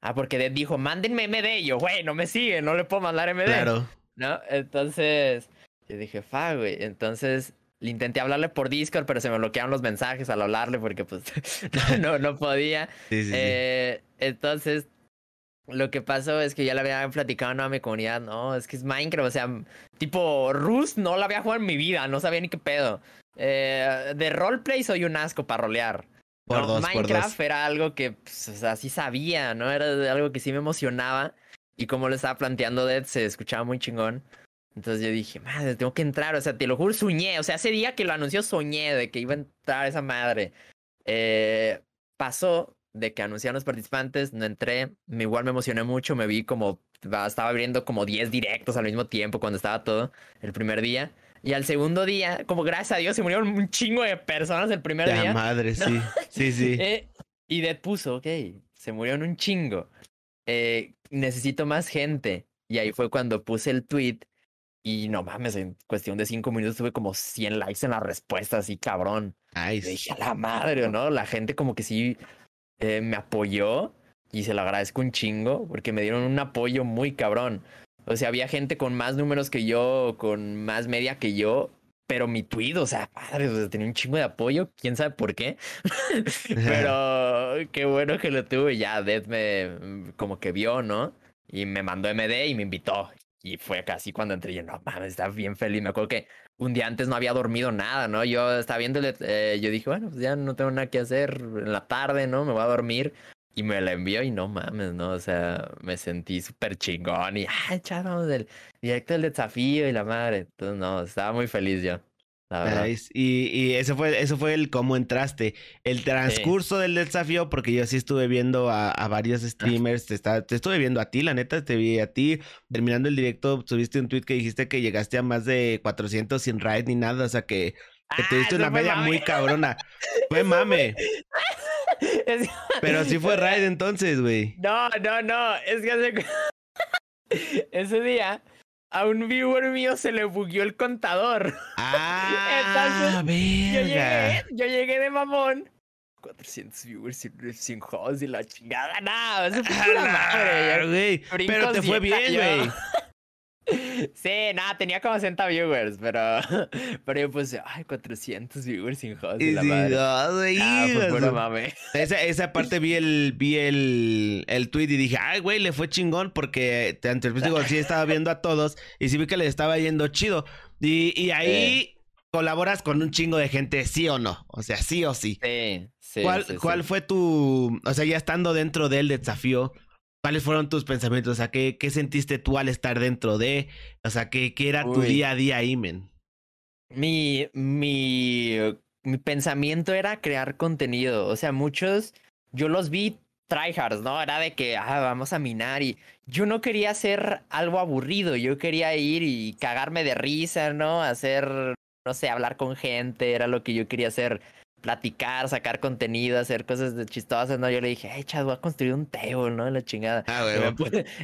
Ah, porque Dead dijo, mándenme MD. Y yo, güey, no me sigue, no le puedo mandar MD. Claro. ¿No? Entonces, yo dije, fa, güey. Entonces, le intenté hablarle por Discord, pero se me bloquearon los mensajes al hablarle porque, pues, no, no podía. eh, Entonces, lo que pasó es que ya le había platicado a mi comunidad, no, es que es Minecraft, o sea, tipo, Rust no la había jugado en mi vida, no sabía ni qué pedo. Eh, de roleplay soy un asco para rolear. Por dos, Minecraft era algo que, pues, o sea, sí sabía, ¿no? Era algo que sí me emocionaba. Y como lo estaba planteando Dead, se escuchaba muy chingón. Entonces yo dije, madre, tengo que entrar. O sea, te lo juro, soñé. O sea, ese día que lo anunció, soñé de que iba a entrar esa madre. Eh, pasó de que anunciaron los participantes, no entré. Me, igual me emocioné mucho. Me vi como, estaba abriendo como 10 directos al mismo tiempo cuando estaba todo el primer día. Y al segundo día, como gracias a Dios, se murieron un chingo de personas el primer ya, día. madre, sí. Sí, sí. Eh, y Dead puso, ok, se murieron un chingo. Eh, necesito más gente. Y ahí fue cuando puse el tweet y no mames, en cuestión de cinco minutos tuve como 100 likes en la respuesta, así cabrón. Ay, dije a la madre, ¿no? La gente como que sí eh, me apoyó y se lo agradezco un chingo porque me dieron un apoyo muy cabrón. O sea, había gente con más números que yo, con más media que yo, pero mi tweet, o sea, padre, o sea, tenía un chingo de apoyo, quién sabe por qué. pero qué bueno que lo tuve. Ya Dead me mm, como que vio, ¿no? Y me mandó MD y me invitó. Y fue casi cuando entré, yo, no mames, estaba bien feliz. Me acuerdo que un día antes no había dormido nada, ¿no? Yo estaba viendo, eh, yo dije, bueno, pues ya no tengo nada que hacer en la tarde, ¿no? Me voy a dormir. Y me la envió y no mames, ¿no? O sea, me sentí súper chingón y, ay, chaval, del directo del desafío y la madre. Entonces, no, estaba muy feliz yo. Y, y eso fue, eso fue el cómo entraste. El transcurso del desafío, porque yo sí estuve viendo a, varios streamers, te, te, estuve viendo a ti, la neta, te vi a ti. Terminando el directo, subiste un tweet que dijiste que llegaste a más de 400 sin raid ni nada, o sea que, que tuviste ah, una media muy cabrona. Fue mame. Pero sí fue raid entonces, güey. No, no, no, es que ese día a un viewer mío se le bugueó el contador. Ah, Entonces, yo llegué, yo llegué de mamón. 400 viewers sin, sin host y la chingada. Nada, eso fue la madre. Güey. Pero te fue bien, güey. Sí, nada, tenía como 60 viewers, pero, pero yo puse, ay, 400 viewers sin host. Y la madre. ah, pues mame. Esa, esa parte vi el, vi el, el tweet y dije, ay, güey, le fue chingón porque antes digo, sí estaba viendo a todos y sí vi que le estaba yendo chido. Y, y ahí colaboras con un chingo de gente, sí o no. O sea, sí o sí. Sí, sí. ¿Cuál, ¿cuál fue tu, o sea, ya estando dentro del desafío? ¿Cuáles fueron tus pensamientos? O sea, ¿qué, qué sentiste tú al estar dentro de? O sea, ¿qué, qué era tu día a día ahí, men? Mi, mi, mi pensamiento era crear contenido. O sea, muchos, yo los vi tryhards, ¿no? Era de que, ah, vamos a minar y yo no quería hacer algo aburrido, yo quería ir y cagarme de risa, ¿no? Hacer, no sé, hablar con gente, era lo que yo quería hacer platicar, sacar contenido, hacer cosas de chistosas, ¿no? Yo le dije, hey, chad, voy a construir un table, ¿no? La chingada. Ah,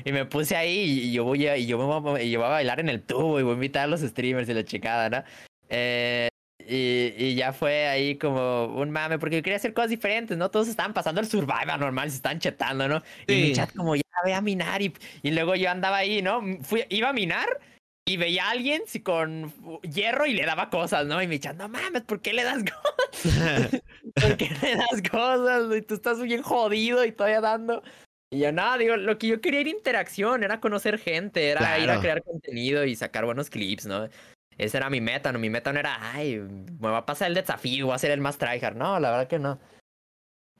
y, me puse, ahí y yo voy a, y yo, voy a, a bailar en el tubo y voy a invitar a los streamers y la chingada, ¿no? Eh, y, y, ya fue ahí como un mame, porque yo quería hacer cosas diferentes, ¿no? Todos estaban pasando el Survivor normal, se están chetando, ¿no? Y mi chat como, ya, ve a minar. Y, y luego yo andaba ahí, ¿no? Fui, iba a minar y veía a alguien con hierro y le daba cosas, ¿no? Y me decía, no mames, ¿por qué le das cosas? ¿Por qué le das cosas? Y tú estás bien jodido y todavía dando. Y yo, no, digo, lo que yo quería era interacción, era conocer gente, era ir a crear contenido y sacar buenos clips, ¿no? Esa era mi meta, ¿no? Mi meta no era, ay, me va a pasar el desafío, voy a ser el más tryhard. No, la verdad que no.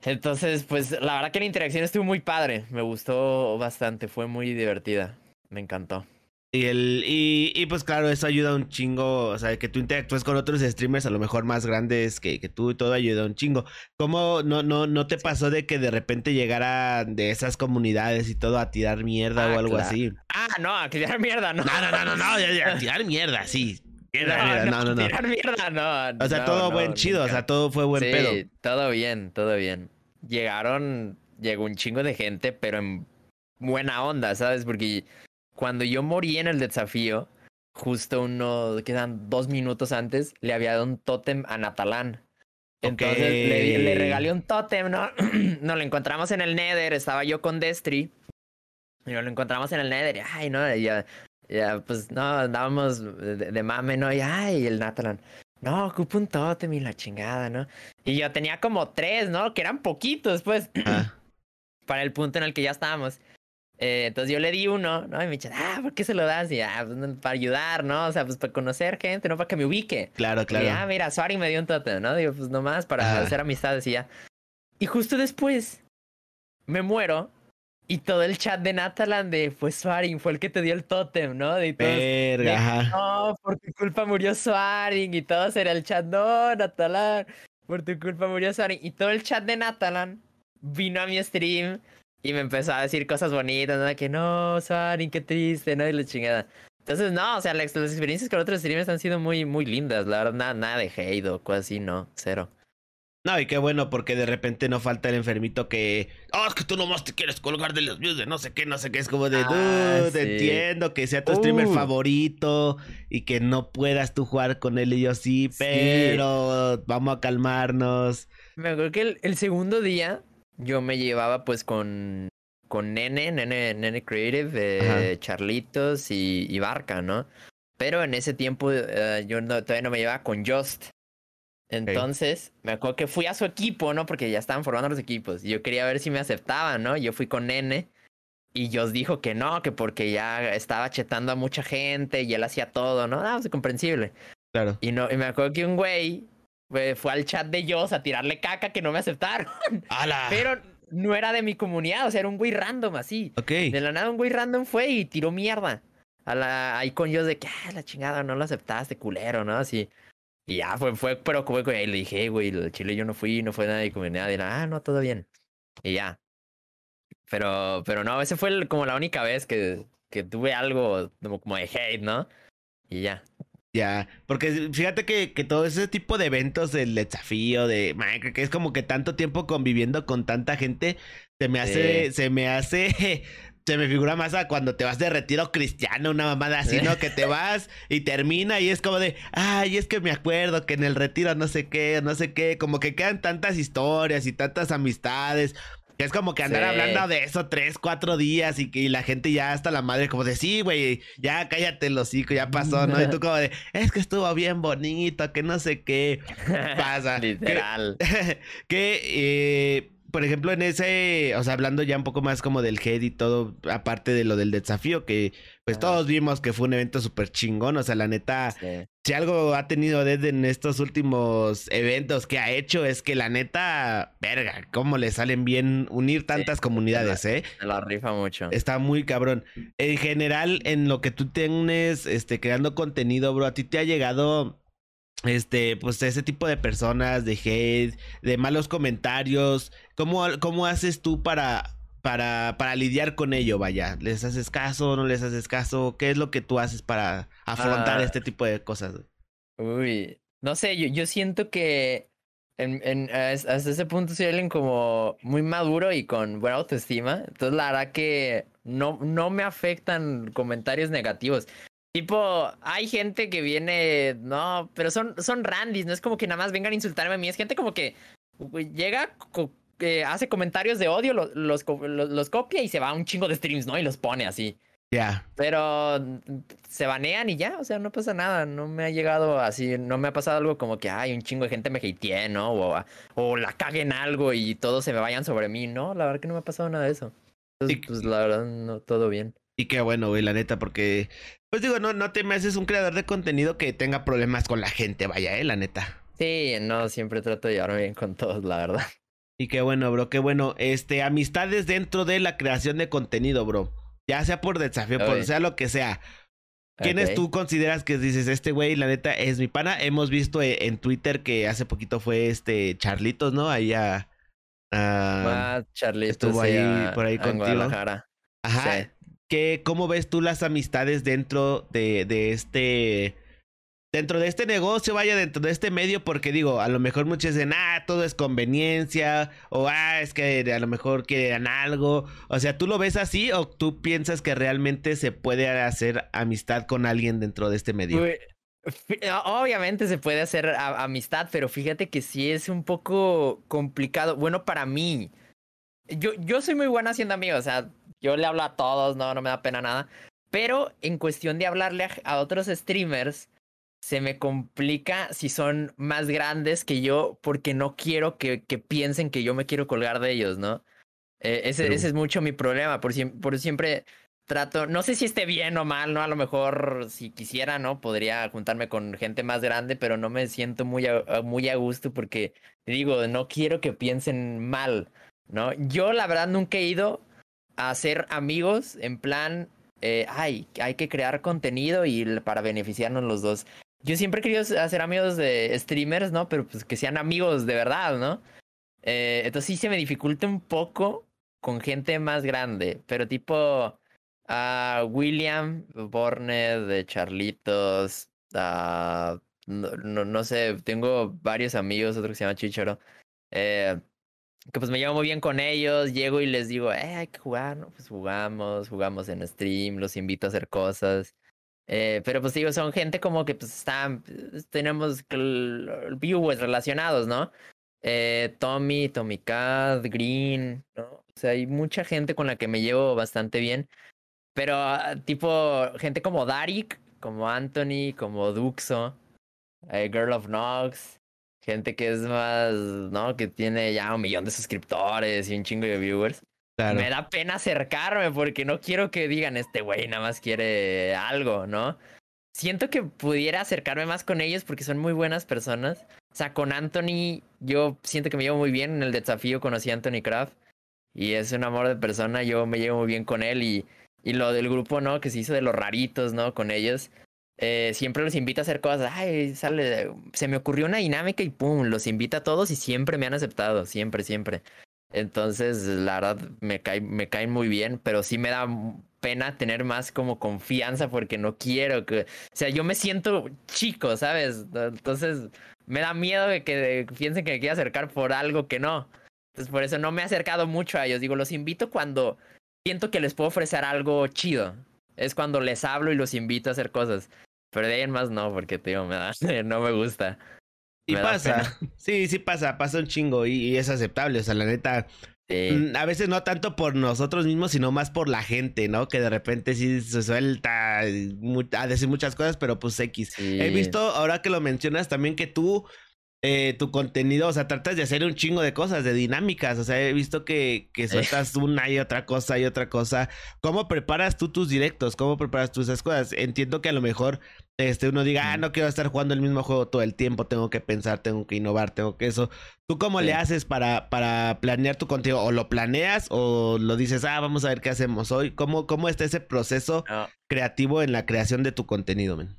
Entonces, pues, la verdad que la interacción estuvo muy padre. Me gustó bastante, fue muy divertida. Me encantó. Y, el, y, y, pues claro, eso ayuda un chingo, o sea, que tú interactúes con otros streamers a lo mejor más grandes que, que tú y todo ayuda un chingo. ¿Cómo no, no, no te pasó de que de repente llegara de esas comunidades y todo a tirar mierda o ah, algo así? Ah, no, a tirar mierda, no. No, no, no, no, no, a tirar mierda, sí. Tirar no, no, no, Tirar mierda, no. O sea, todo buen chido, o sea, todo fue buen sí, pedo. todo bien, todo bien. Llegaron, llegó un chingo de gente, pero en buena onda, ¿sabes? Porque cuando yo morí en el desafío, justo uno, quedan dos minutos antes, le había dado un tótem a Natalán. Entonces le, regalé un tótem, ¿no? nos lo encontramos en el Nether, estaba yo con Destry. Y nos lo encontramos en el Nether, y ay, no, ya, ya, pues no, andábamos de, mame, ¿no? Y ay, el Natalan. No, ocupo un tótem y la chingada, ¿no? Y yo tenía como tres, ¿no? Que eran poquitos, pues. Para el punto en el que ya estábamos. Eh, entonces yo le di uno, ¿no? Y me dice, ah, ¿por qué se lo das? Y ah, pues, para ayudar, ¿no? O sea, pues para conocer gente, no para que me ubique. Claro, claro. Y ah, mira, Suari me dio un tótem, ¿no? Digo, pues nomás para hacer amistades y ya. Y justo después me muero y todo el chat de Natalan de, pues Swaring fue el que te dio el tótem, ¿no? De todos, Verga, no, por tu culpa murió Swaring y todo era el chat, no, Natalan, por tu culpa murió Swaring. Y todo el chat de Natalan vino a mi stream y me empezó a decir cosas bonitas, ¿no? Que no, Swarin, qué triste, ¿no? Y la chingada. Entonces, no, o sea, las, experiencias con otros streamers han sido muy, muy lindas. La verdad, nada, nada de hate o cosas así, no, cero. No, y qué bueno, porque de repente no falta el enfermito que. Oh, es que tú nomás te quieres colgar de los views de no sé qué, no sé qué. Es como de. Ah, entiendo que sea tu streamer uh. favorito y que no puedas tú jugar con él y yo sí, pero vamos a calmarnos. Me acuerdo que el segundo día yo me llevaba pues con con Nene, Nene, Nene Creative, eh, Charlitos y, y, Barca, ¿no? Pero en ese tiempo eh, yo no, todavía no me llevaba con Just. Entonces, me acuerdo que fui a su equipo, ¿no? Porque ya estaban formando los equipos. Y yo quería ver si me aceptaban, ¿no? Yo fui con Nene. Y Just dijo que no, que porque ya estaba chetando a mucha gente y él hacía todo, ¿no? Ah, pues comprensible. Claro. Y, no, y me acuerdo que un güey fue al chat de Joss a tirarle caca que no me aceptaron. ¡Hala! Pero no era de mi comunidad, o sea, era un güey random así. Ok. De la nada un güey random fue y tiró mierda. A la, ahí con Joss de que, ah, la chingada, no lo aceptaste, culero, ¿no? Así. Y ya fue, fue, pero como le dije, güey, el chile yo no fui, no fue nada de mi comunidad. Y era, ah, no, todo bien. Y ya. Pero, pero no, ese fue como la única vez que, que tuve algo como, como de hate, ¿no? Y ya. Ya, porque fíjate que, que, todo ese tipo de eventos del desafío, de que es como que tanto tiempo conviviendo con tanta gente, se me hace, se me hace, se me figura más a cuando te vas de retiro cristiano, una mamada así, ¿no? Que te vas y termina y es como de, ay, es que me acuerdo que en el retiro no sé qué, no sé qué, como que quedan tantas historias y tantas amistades, es como que andar hablando de eso tres, cuatro días y que la gente ya hasta la madre como de, sí, güey, ya cállate los hocico, ya pasó, ¿no? Y tú como de, es que estuvo bien bonito, que no sé qué pasa. Literal. Que, eh, por ejemplo, en ese, o sea, hablando ya un poco más como del head y todo, aparte de lo del desafío, que pues todos vimos que fue un evento súper chingón, o sea, la neta, si algo ha tenido desde en estos últimos eventos que ha hecho, es que la neta, verga, cómo le salen bien unir tantas comunidades, ¿eh? Se la rifa mucho. Está muy cabrón. En general, en lo que tú tienes, este, creando contenido, bro, a ti te ha llegado este, pues ese tipo de personas, de hate, de malos comentarios. ¿Cómo, cómo haces tú para, para, para lidiar con ello? Vaya, ¿les haces caso? ¿No les haces caso? ¿Qué es lo que tú haces para afrontar ah. este tipo de cosas? Uy, no sé, yo, yo siento que en, en, hasta ese punto soy alguien como muy maduro y con buena autoestima. Entonces, la verdad que no, no me afectan comentarios negativos. Tipo, hay gente que viene, no, pero son, son randis, no es como que nada más vengan a insultarme a mí, es gente como que llega, hace comentarios de odio, los, los, copia y se va a un chingo de streams, ¿no? Y los pone así. Ya. Pero se banean y ya, o sea, no pasa nada, no me ha llegado así, no me ha pasado algo como que, ay, un chingo de gente me hateé, ¿no? O, o la caguen algo y todos se me vayan sobre mí, ¿no? La verdad que no me ha pasado nada de eso. Entonces, pues la verdad, no, todo bien. Y qué bueno, güey, la neta, porque, pues digo, no, no te me haces un creador de contenido que tenga problemas con la gente, vaya, eh, la neta. Sí, no, siempre trato de llevarme bien con todos, la verdad. Y qué bueno, bro, qué bueno. Este, amistades dentro de la creación de contenido, bro. Ya sea por desafío, por sea lo que sea. ¿Quiénes tú consideras que dices, este güey, la neta, es mi pana? Hemos visto eh, en Twitter que hace poquito fue este Charlitos, ¿no? Ahí a... ah, Charlitos. Estuvo ahí, por ahí contigo. Ajá. ¿Cómo ves tú las amistades dentro de, de este dentro de este negocio, vaya dentro de este medio, porque digo, a lo mejor muchos dicen, ah, todo es conveniencia, o ah, es que a lo mejor quieren algo. O sea, ¿tú lo ves así o tú piensas que realmente se puede hacer amistad con alguien dentro de este medio? Obviamente se puede hacer amistad, pero fíjate que sí es un poco complicado. Bueno, para mí. Yo, yo soy muy buena haciendo amigos, o sea, yo le hablo a todos, no, no me da pena nada. Pero en cuestión de hablarle a, otros streamers, se me complica si son más grandes que yo porque no quiero que, que piensen que yo me quiero colgar de ellos, ¿no? Eh, ese, ese, es mucho mi problema, por, por siempre trato, no sé si esté bien o mal, ¿no? A lo mejor si quisiera, ¿no? Podría juntarme con gente más grande, pero no me siento muy muy a gusto porque, digo, no quiero que piensen mal, ¿no? Yo la verdad nunca he ido hacer amigos en plan, eh, ay, hay que crear contenido y para beneficiarnos los dos. Yo siempre he querido hacer amigos de streamers, ¿no? Pero pues que sean amigos de verdad, ¿no? Eh, entonces sí se me dificulta un poco con gente más grande, pero tipo a William Borne de Charlitos, no, no, no, sé, tengo varios amigos, otro que se llama Chicharo. Eh, que pues me llevo muy bien con ellos, llego y les digo, eh, hay que jugar, ¿no? Pues jugamos, jugamos en stream, los invito a hacer cosas. Eh, pero pues digo, son gente como que pues están, pues, tenemos viewers relacionados, ¿no? eh, Tommy, Tommy Cat, Green, ¿no? O sea, hay mucha gente con la que me llevo bastante bien. Pero ah, tipo, gente como Darik, como Anthony, como Duxo, eh, Girl of Nox, gente que es más, ¿no? Que tiene ya un millón de suscriptores y un chingo de viewers. Me da pena acercarme porque no quiero que digan, este güey nada más quiere algo, ¿no? Siento que pudiera acercarme más con ellos porque son muy buenas personas. O sea, con Anthony, yo siento que me llevo muy bien. En el desafío conocí a Anthony Kraft y es un amor de persona. Yo me llevo muy bien con él y, y lo del grupo, ¿no? Que se hizo de los raritos, ¿no? Con ellos. Eh, siempre los invita a hacer cosas. Ay, sale, se me ocurrió una dinámica y pum, los invita a todos y siempre me han aceptado, siempre, siempre. Entonces, la verdad, me, cae, me caen muy bien, pero sí me da pena tener más como confianza porque no quiero que, o sea, yo me siento chico, ¿sabes? Entonces, me da miedo de que piensen que me quiero acercar por algo que no. Entonces, por eso no me he acercado mucho a ellos. Digo, los invito cuando siento que les puedo ofrecer algo chido. Es cuando les hablo y los invito a hacer cosas. Pero de ahí en más no, porque, tío, me da, no me gusta. Y pasa, sí, sí pasa, pasa un chingo y, es aceptable, o sea, la neta, mm, a veces no tanto por nosotros mismos, sino más por la gente, ¿no? Que de repente sí se suelta a decir muchas cosas, pero pues X. He visto, ahora que lo mencionas, también que tú eh, tu contenido, o sea, tratas de hacer un chingo de cosas, de dinámicas, o sea, he visto que, que sueltas una y otra cosa y otra cosa. ¿Cómo preparas tú tus directos? ¿Cómo preparas tú esas cosas? Entiendo que a lo mejor este, uno diga, ah, no quiero estar jugando el mismo juego todo el tiempo, tengo que pensar, tengo que innovar, tengo que eso. ¿Tú cómo le haces para, para planear tu contenido? ¿O lo planeas o lo dices, ah, vamos a ver qué hacemos hoy? ¿Cómo, cómo está ese proceso creativo en la creación de tu contenido, men?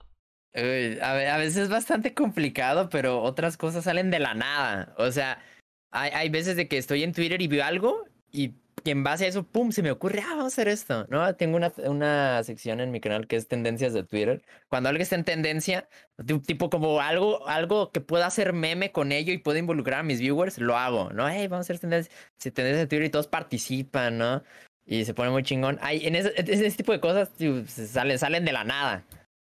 A, veces es bastante complicado, pero otras cosas salen de la nada. O sea, hay, hay veces de que estoy en Twitter y veo algo y en base a eso, pum, se me ocurre, ah, vamos a hacer esto, ¿no? Tengo una, una sección en mi canal que es tendencias de Twitter. Cuando algo está en tendencia, tipo como algo, algo que pueda hacer meme con ello y pueda involucrar a mis viewers, lo hago, ¿no? Hey, vamos a hacer tendencias, tendencias de Twitter y todos participan, ¿no? Y se pone muy chingón. Hay, en ese, ese tipo de cosas salen, salen de la nada.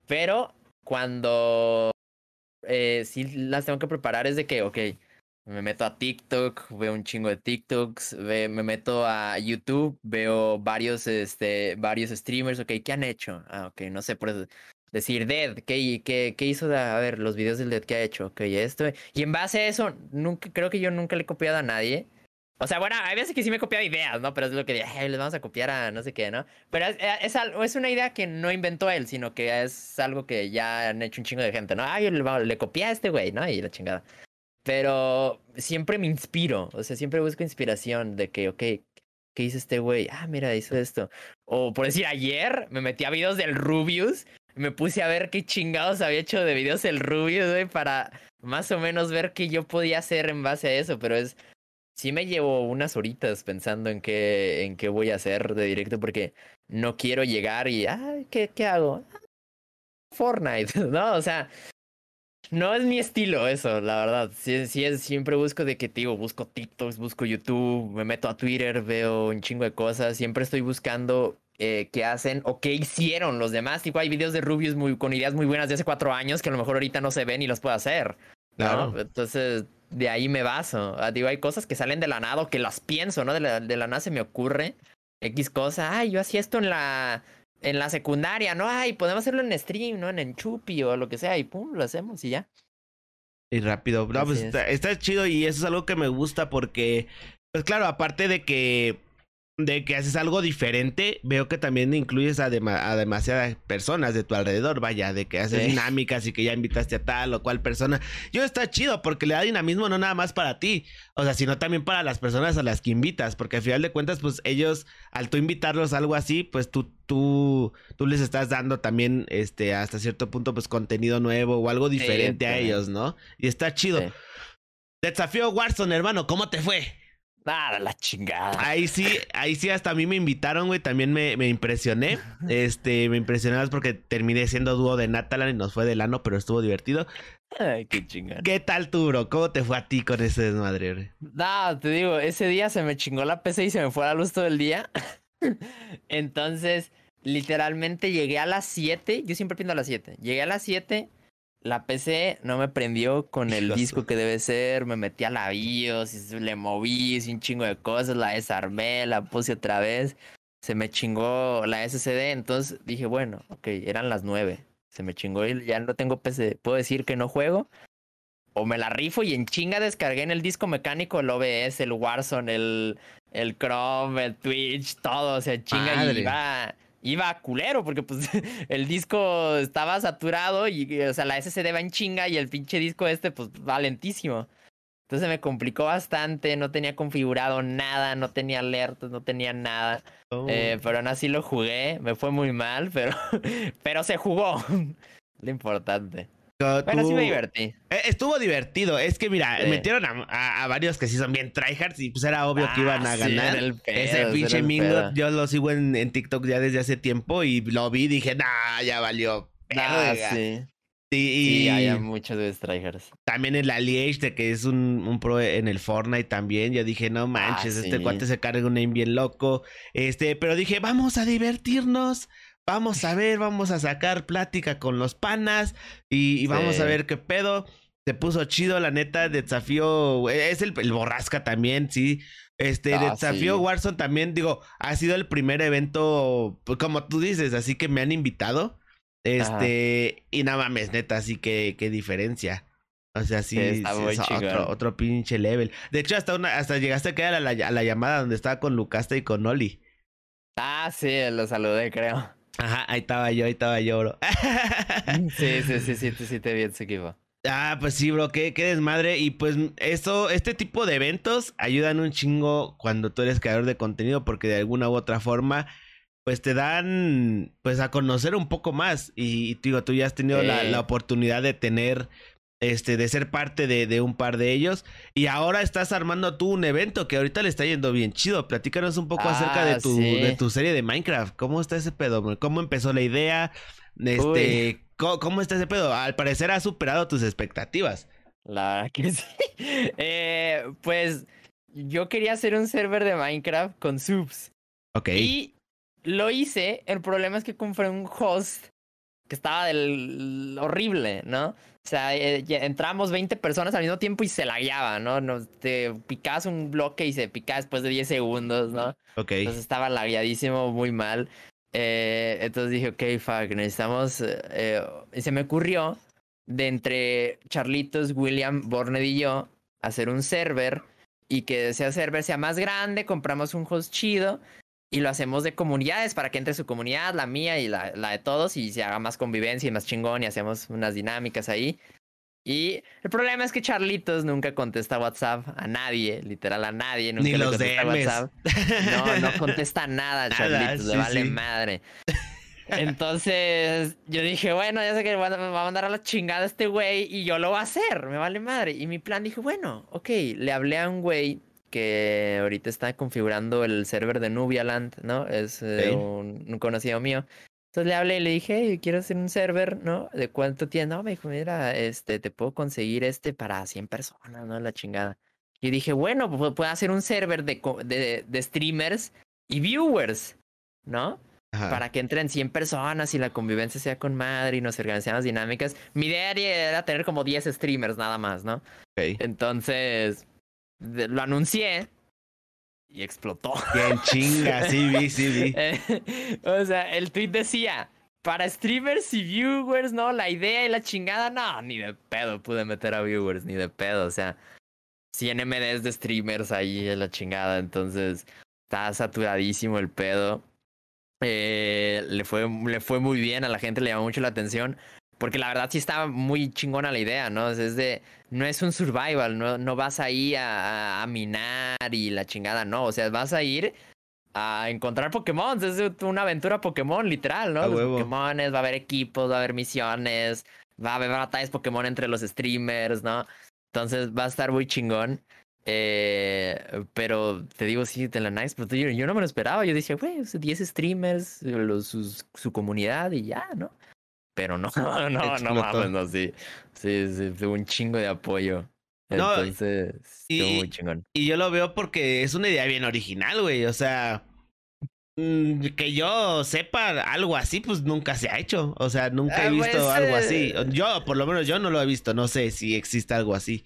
Pero cuando eh, sí las tengo que preparar es de que, ok, me meto a TikTok, veo un chingo de TikToks, me meto a YouTube, veo varios, este, varios streamers, ok, ¿qué han hecho? Ah, ok, no sé, por eso, decir Dead, ¿qué, qué, qué hizo? a ver, los videos del Dead que ha hecho, ok, esto. Y en base a eso, nunca, creo que yo nunca le he copiado a nadie. O sea, bueno, hay veces que sí me he copiado ideas, ¿no? Pero es lo que dije, les vamos a copiar a no sé qué, ¿no? Pero es, eh, es, es, una idea que no inventó él, sino que es algo que ya han hecho un chingo de gente, ¿no? Ah, yo le, le copié a este güey, ¿no? Y la chingada. Pero siempre me inspiro, o sea, siempre busco inspiración de que, ok, ¿qué hizo este güey? Ah, mira, hizo esto. O por decir, ayer me metí a videos del Rubius, me puse a ver qué chingados había hecho de videos el Rubius, güey, para más o menos ver qué yo podía hacer en base a eso, pero es sí me llevo unas horitas pensando en qué, en qué voy a hacer de directo porque no quiero llegar y, ah, ¿qué, qué hago? Fortnite, ¿no? O sea, no es mi estilo eso, la verdad. Sí, sí es, siempre busco de que, tío, busco TikToks, busco YouTube, me meto a Twitter, veo un chingo de cosas. Siempre estoy buscando eh, qué hacen o qué hicieron los demás. Tipo, hay videos de Rubius muy, con ideas muy buenas de hace cuatro años que a lo mejor ahorita no se ven y los puedo hacer. Claro. Entonces, de ahí me baso. Ah, digo, hay cosas que salen de la nada o que las pienso, ¿no? De la, de la nada se me ocurre X cosa. Ay, yo hacía esto en la, en la secundaria, ¿no? Ay, podemos hacerlo en stream, ¿no? En Enchupi o lo que sea. Y pum, lo hacemos y ya. Y rápido. No, pues está, está chido y eso es algo que me gusta porque, pues claro, aparte de que de que haces algo diferente, veo que también incluyes a, demasiadas personas de tu alrededor, vaya, de que haces dinámicas y que ya invitaste a tal o cual persona. Yo está chido porque le da dinamismo no nada más para ti, o sea, sino también para las personas a las que invitas, porque al final de cuentas, pues ellos, al tú invitarlos a algo así, pues tú, tú, tú les estás dando también, este, hasta cierto punto, pues contenido nuevo o algo diferente a ellos, ¿no? Y está chido. Desafío Warzone, hermano, ¿cómo te fue? Nada, la chingada. Ahí sí, ahí sí hasta a mí me invitaron, güey. También me, me impresioné. Este, me impresionabas porque terminé siendo dúo de Natalan y nos fue de lano, pero estuvo divertido. Ay, qué chingada. ¿Qué tal tú, bro? ¿Cómo te fue a ti con ese desmadre, güey? No, te digo, ese día se me chingó la PC y se me fue la luz todo el día. Entonces, literalmente llegué a las 7. Yo siempre pido a las 7. Llegué a las 7 la PC no me prendió con el disco que debe ser, me metí a la BIOS, y le moví, hice un chingo de cosas, la desarmé, la puse otra vez, se me chingó la SSD, entonces dije, bueno, ok, eran las nueve, se me chingó y ya no tengo PC, puedo decir que no juego, o me la rifo y en chinga descargué en el disco mecánico el OBS, el Warzone, el, el Chrome, el Twitch, todo, o sea, chinga y iba iba culero, porque pues el disco estaba saturado y, o sea, la SSD va en chinga y el pinche disco este, pues va lentísimo. Entonces me complicó bastante, no tenía configurado nada, no tenía alertas, no tenía nada. Eh, oh. pero aún así lo jugué, me fue muy mal, pero, pero se jugó. Lo importante. Bueno, sí me divertí. Eh, estuvo divertido. Es que, mira, metieron a, varios que sí son bien tryhards y pues era obvio que iban a ah, ganar. Ese pinche Mingo, yo lo sigo en, TikTok ya desde hace tiempo y lo vi y dije, nah, ya valió. Ah, sí. Sí, y hay muchos de tryhards. También el Aliage, de que es un, un, pro en el Fortnite también. Yo dije, no manches, ah, este cuate se carga un aim bien loco. Este, pero dije, vamos a divertirnos. Vamos a ver, vamos a sacar plática con los panas y, vamos a ver qué pedo. Se puso chido, la neta, de desafío. Es el, borrasca también, sí. Este, ah, desafío Warzone también, digo, ha sido el primer evento, pues, como tú dices, así que me han invitado. Este, y nada mames, neta, así que qué diferencia. O sea, sí, es otro, otro, pinche level. De hecho, hasta una, hasta llegaste a quedar a la, a la llamada donde estaba con Lucasta y con Oli. Ah, sí, lo saludé, creo. Ajá, ahí estaba yo, ahí estaba yo, bro. sí, sí, sí, sí, sí, te vi equipo. Ah, pues sí, bro, qué, qué desmadre. Y pues esto, este tipo de eventos ayudan un chingo cuando tú eres creador de contenido porque de alguna u otra forma, pues te dan, pues a conocer un poco más. Y, digo, tú ya has tenido la, la, oportunidad de tener este, de ser parte de, de, un par de ellos. Y ahora estás armando tú un evento que ahorita le está yendo bien chido. Platícanos un poco acerca de ah, tu, de tu serie de Minecraft. ¿Cómo está ese pedo? ¿Cómo empezó la idea? Este, ¿cómo, está ese pedo? Al parecer ha superado tus expectativas. La que sí. Eh, pues yo quería hacer un server de Minecraft con subs. Ok. Y lo hice. El problema es que compré un host que estaba del horrible, ¿no? O sea, eh, entramos 20 personas al mismo tiempo y se lagueaba, ¿no? Nos, te picabas un bloque y se picaba después de 10 segundos, ¿no? Ok. Entonces estaba lagueadísimo, muy mal. Eh, entonces dije, ok, fuck, necesitamos... Eh, y se me ocurrió de entre Charlitos, William, Borned y yo hacer un server y que ese server sea más grande, compramos un host chido y lo hacemos de comunidades para que entre su comunidad, la mía y la, la, de todos, y se haga más convivencia y más chingón y hacemos unas dinámicas ahí. Y el problema es que Charlitos nunca contesta WhatsApp a nadie, literal a nadie, nunca Ni los contesta WhatsApp. No, no contesta nada, Charlitos, le vale madre. Entonces yo dije, bueno, ya sé que me va a mandar a la chingada este güey y yo lo voy a hacer, me vale madre. Y mi plan dije, bueno, ok, le hablé a un güey que ahorita está configurando el server de Nubialand, ¿no? Es eh, un, conocido mío. Entonces le hablé y le dije, quiero hacer un server, ¿no? ¿De cuánto tiene? No, me dijo, mira, este, te puedo conseguir este para 100 personas, ¿no? La chingada. Y dije, bueno, pues puedo hacer un server de, de, de streamers y viewers, ¿no? Para que entren 100 personas y la convivencia sea con madre y nos organizemos dinámicas. Mi idea era tener como 10 streamers nada más, ¿no? Entonces, lo anuncié y explotó. Bien chinga, sí vi, sí vi. o sea, el tweet decía, para streamers y viewers, no, la idea y la chingada, no, ni de pedo pude meter a viewers, ni de pedo, o sea, 100 MDs de streamers ahí en la chingada, entonces está saturadísimo el pedo. Eh, le, fue, le fue muy bien, a la gente le llamó mucho la atención. Porque la verdad sí estaba muy chingona la idea, ¿no? Es de, no es un survival, no, no vas ahí a, a, minar y la chingada, no. O sea, vas a ir a encontrar Pokémon. Es una aventura Pokémon, literal, ¿no? Los Pokémones, va a haber equipos, va a haber misiones, va a haber batallas Pokémon entre los streamers, ¿no? Entonces va a estar muy chingón. Eh, pero te digo, sí, de la nice, pero yo, no me lo esperaba. Yo decía, güey, 10 streamers, los, su comunidad y ya, ¿no? Pero no, no, no, no mames, no, sí. Sí, sí, tuvo un chingo de apoyo. Entonces, estuvo muy chingón. Y yo lo veo porque es una idea bien original, güey. O sea, Mm, que yo sepa algo así, pues nunca se ha hecho. O sea, nunca he ah, visto pues, algo así. Eh, yo, por lo menos yo no lo he visto. No sé si existe algo así.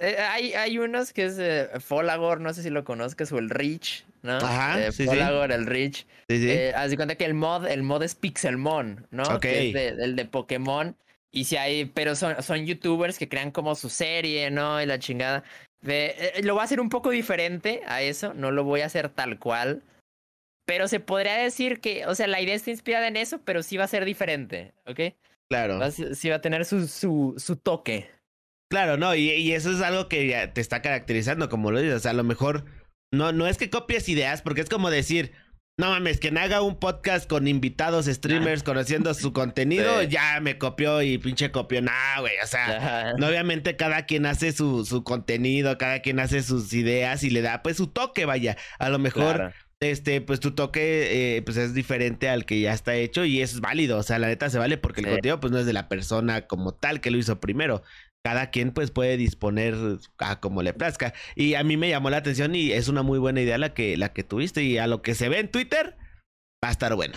Eh, hay, hay unos que es eh, Folagor, no sé si lo conozcas, o el Rich, ¿no? Ajá, eh, Folagor, el Rich. Sí, sí. Eh, haz de cuenta que el mod, el mod es Pixelmon, ¿no? Ok. Que es de, el de Pokémon. Y si hay, pero son, son youtubers que crean como su serie, ¿no? Y la chingada. lo voy a hacer un poco diferente a eso, no lo voy a hacer tal cual. Pero se podría decir que, o sea, la idea está inspirada en eso, pero sí va a ser diferente, ¿ok? Claro. sí va a tener su, su, su toque. Claro, no, y, y, eso es algo que ya te está caracterizando, como lo dices. O sea, a lo mejor no, no es que copies ideas, porque es como decir, no mames, que haga un podcast con invitados, streamers, conociendo su contenido, ya me copió y pinche copió. Nah, güey, o sea, no, obviamente cada quien hace su, su contenido, cada quien hace sus ideas y le da pues su toque, vaya. A lo mejor este, pues tu toque, eh, pues es diferente al que ya está hecho y es válido, o sea, la neta se vale porque el contenido pues no es de la persona como tal que lo hizo primero. Cada quien pues puede disponer a como le plazca. Y a mí me llamó la atención y es una muy buena idea la que, la que tuviste y a lo que se ve en Twitter va a estar bueno.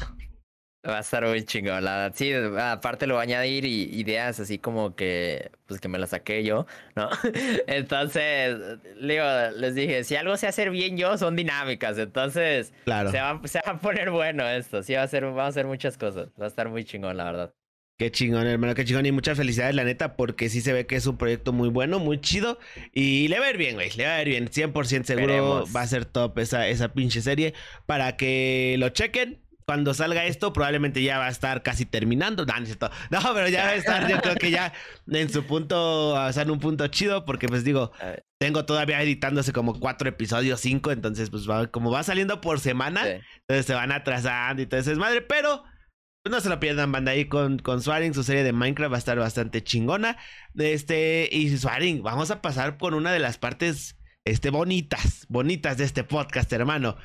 Va a estar muy chingón, la verdad. Sí, aparte lo voy a añadir ideas así como que, pues que me las saqué yo, ¿no? Entonces, digo, les dije, si algo sé hacer bien yo, son dinámicas. Entonces, claro. se, va, se va a poner bueno esto. Sí, va a ser, va a hacer muchas cosas. Va a estar muy chingón, la verdad. Qué chingón, hermano, qué chingón. Y muchas felicidades, la neta, porque sí se ve que es un proyecto muy bueno, muy chido. Y le va a ir bien, güey. Le va a ir bien. 100% seguro va a ser top esa, esa pinche serie. Para que lo chequen cuando salga esto, probablemente ya va a estar casi terminando. No, no, pero ya va a estar, yo creo que ya en su punto, o sea, en un punto chido, porque pues digo, tengo todavía editándose como cuatro episodios, cinco, entonces pues va, como va saliendo por semana, entonces se van atrasando y todo eso es madre, pero no se lo pierdan, banda ahí con, con Swaring, su serie de Minecraft va a estar bastante chingona. Este, y Swaring, vamos a pasar por una de las partes, este, bonitas, bonitas de este podcast, hermano.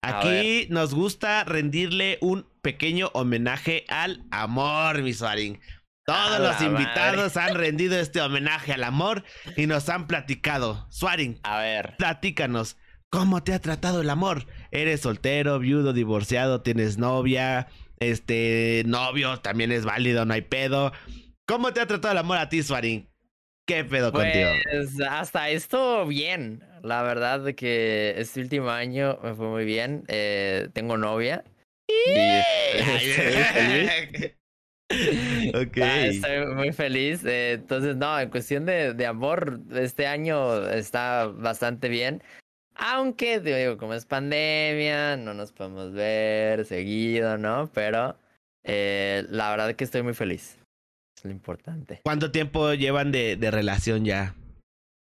Aquí nos gusta rendirle un pequeño homenaje al amor, mi Swaring. Todos los invitados han rendido este homenaje al amor y nos han platicado. Swaring, a ver, platícanos. ¿Cómo te ha tratado el amor? ¿Eres soltero, viudo, divorciado, tienes novia, este novio? También es válido, no hay pedo. ¿Cómo te ha tratado el amor a ti, Swaring? ¿Qué pedo contigo? Pues hasta esto bien. La verdad de que este último año me fue muy bien. Eh, tengo novia. Y estoy feliz. ok. Ah, estoy muy feliz. Eh, entonces, no, en cuestión de, de, amor, este año está bastante bien. Aunque, digo, como es pandemia, no nos podemos ver seguido, ¿no? Pero eh, la verdad es que estoy muy feliz. Es lo importante. ¿Cuánto tiempo llevan de, de relación ya?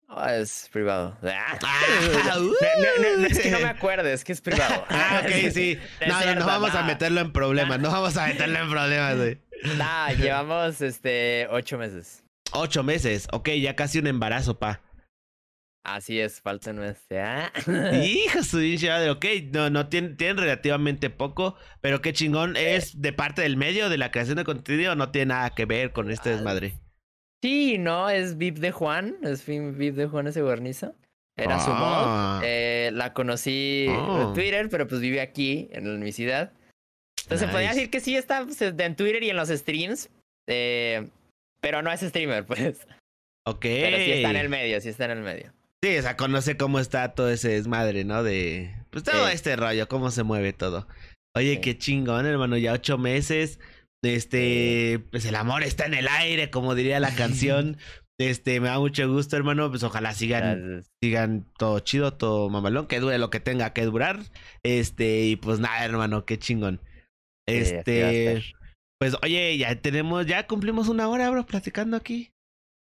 Oh, es privado. Ah, no, es que no me acuerdes, es que es privado. Ah, ok, sí. No, no, no vamos a meterlo en problemas. No vamos a meterlo en problemas, güey. Nah, llevamos este ocho meses. Ocho meses, ok, ya casi un embarazo, pa. Así es, falta nuestra. Hijo su de ok, no, no tienen, tienen relativamente poco, pero qué chingón es de parte del medio de la creación de contenido, no tiene nada que ver con este desmadre. Sí, no, es VIP de Juan, es VIP de Juan ese guarnizo. Era su mod. Ah. Eh, la conocí en oh. Twitter, pero pues vive aquí, en mi ciudad. Entonces se podría decir que sí está pues, en Twitter y en los streams. Eh, pero no es streamer, pues. Ok. Pero sí está en el medio, sí está en el medio. Sí, o sea, conoce cómo está todo ese desmadre, ¿no? De. Pues todo este rollo, cómo se mueve todo. Oye, qué chingón, hermano, ya ocho meses. Este, pues el amor está en el aire, como diría la canción. Este, me da mucho gusto, hermano. Pues ojalá sigan, sigan todo chido, todo mamalón, que dure lo que tenga que durar. Este, y pues nada, hermano, qué chingón. Este, pues oye, ya tenemos, ya cumplimos una hora, bro, platicando aquí.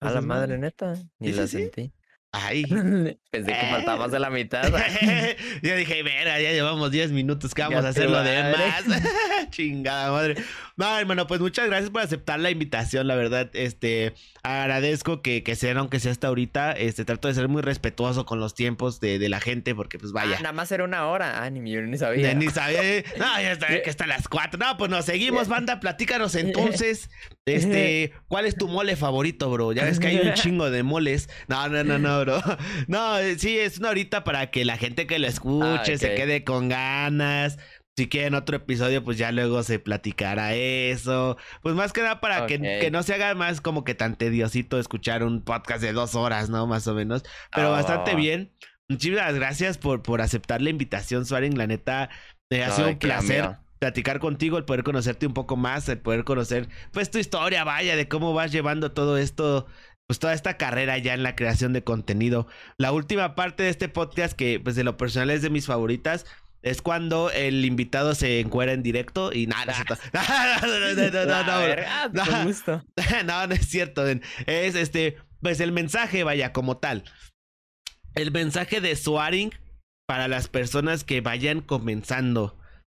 A la madre neta, ni la sentí. Ay. Pensé que faltaba más de la mitad. Yo dije, mira, ya llevamos 10 minutos, que vamos a hacer lo de más? Chingada madre. No, hermano, pues muchas gracias por aceptar la invitación, la verdad. Este, agradezco que, que sean, aunque sea hasta ahorita. Este, trato de ser muy respetuoso con los tiempos de, de la gente, porque pues vaya. Ah, nada más era una hora. Ah, ni yo ni sabía. Ni, sabía. No, ya está, que está las 4. No, pues nos seguimos, banda. Platícanos entonces. Este, ¿cuál es tu mole favorito, bro? Ya ves que hay un chingo de moles. No, no, no, no, bro. No, sí, es una horita para que la gente que lo escuche se quede con ganas Si quieren otro episodio, pues ya luego se platicará eso. Pues más que nada para que, que, no se haga más como que tan tediosito escuchar un podcast de dos horas, ¿no? Más o menos. Pero bastante bien. Muchísimas gracias por, por aceptar la invitación, Suaring. La neta, me ha sido un placer platicar contigo, el poder conocerte un poco más, el poder conocer, pues, tu historia, vaya, de cómo vas llevando todo esto, pues, toda esta carrera ya en la creación de contenido. La última parte de este podcast, que, pues, de lo personal es de mis favoritas, es cuando el invitado se encuera en directo y nada. no, no, no, no, no es cierto. Es este, pues el mensaje, vaya, como tal. El mensaje de Swaring para las personas que vayan comenzando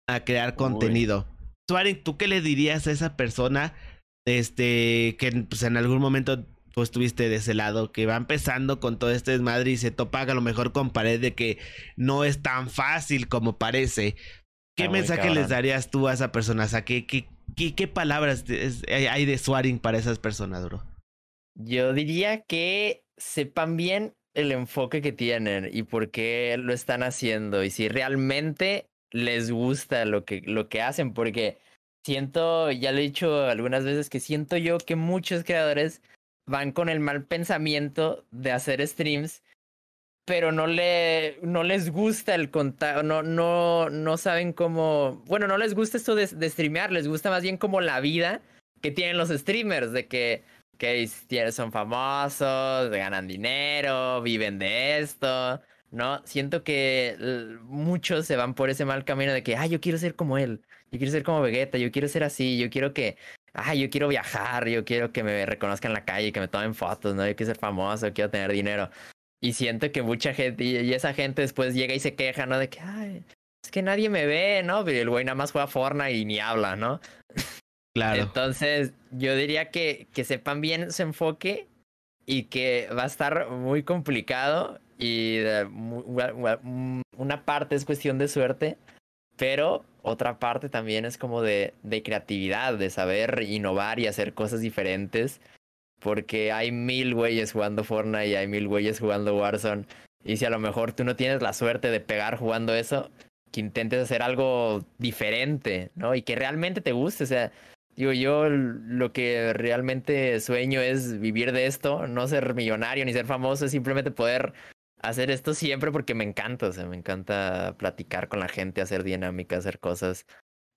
a crear contenido. Swaring, ¿tú qué le dirías a esa persona este que pues, en algún momento pues estuviste de ese lado, que va empezando con todo este desmadre y se topa a lo mejor con pared de que no es tan fácil como parece. ¿Qué mensaje les darías tú a esa persona? O sea, ¿qué, qué, qué, palabras hay de swaring para esas personas, bro? Yo diría que sepan bien el enfoque que tienen y por qué lo están haciendo y si realmente les gusta lo que, lo que hacen, porque siento, ya lo he dicho algunas veces, que siento yo que muchos creadores van con el mal pensamiento de hacer streams, pero no, le, no les gusta el contacto, no, no, no saben cómo, bueno, no les gusta esto de, de streamear, les gusta más bien como la vida que tienen los streamers, de que, que son famosos, ganan dinero, viven de esto, ¿no? Siento que muchos se van por ese mal camino de que, ay, yo quiero ser como él, yo quiero ser como Vegeta, yo quiero ser así, yo quiero que ah, yo quiero viajar, yo quiero que me reconozcan en la calle, que me tomen fotos, ¿no? Yo quiero ser famoso, quiero tener dinero. Y siento que mucha gente, y esa gente después llega y se queja, ¿no? De que, ay, es que nadie me ve, ¿no? Pero el güey nada más juega Fortnite y ni habla, ¿no? Claro. Entonces, yo diría que, que sepan bien su enfoque y que va a estar muy complicado y una parte es cuestión de suerte, pero otra parte también es como de, de creatividad, de saber innovar y hacer cosas diferentes. Porque hay mil güeyes jugando Fortnite y hay mil güeyes jugando Warzone. Y si a lo mejor tú no tienes la suerte de pegar jugando eso, que intentes hacer algo diferente, ¿no? Y que realmente te guste. O sea, digo, yo lo que realmente sueño es vivir de esto, no ser millonario ni ser famoso, es simplemente poder hacer esto siempre porque me encanta, o sea, me encanta platicar con la gente, hacer dinámica, hacer cosas.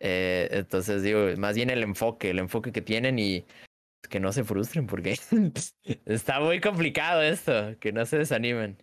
Eh, entonces digo, más bien el enfoque, el enfoque que tienen y que no se frustren porque está muy complicado esto, que no se desanimen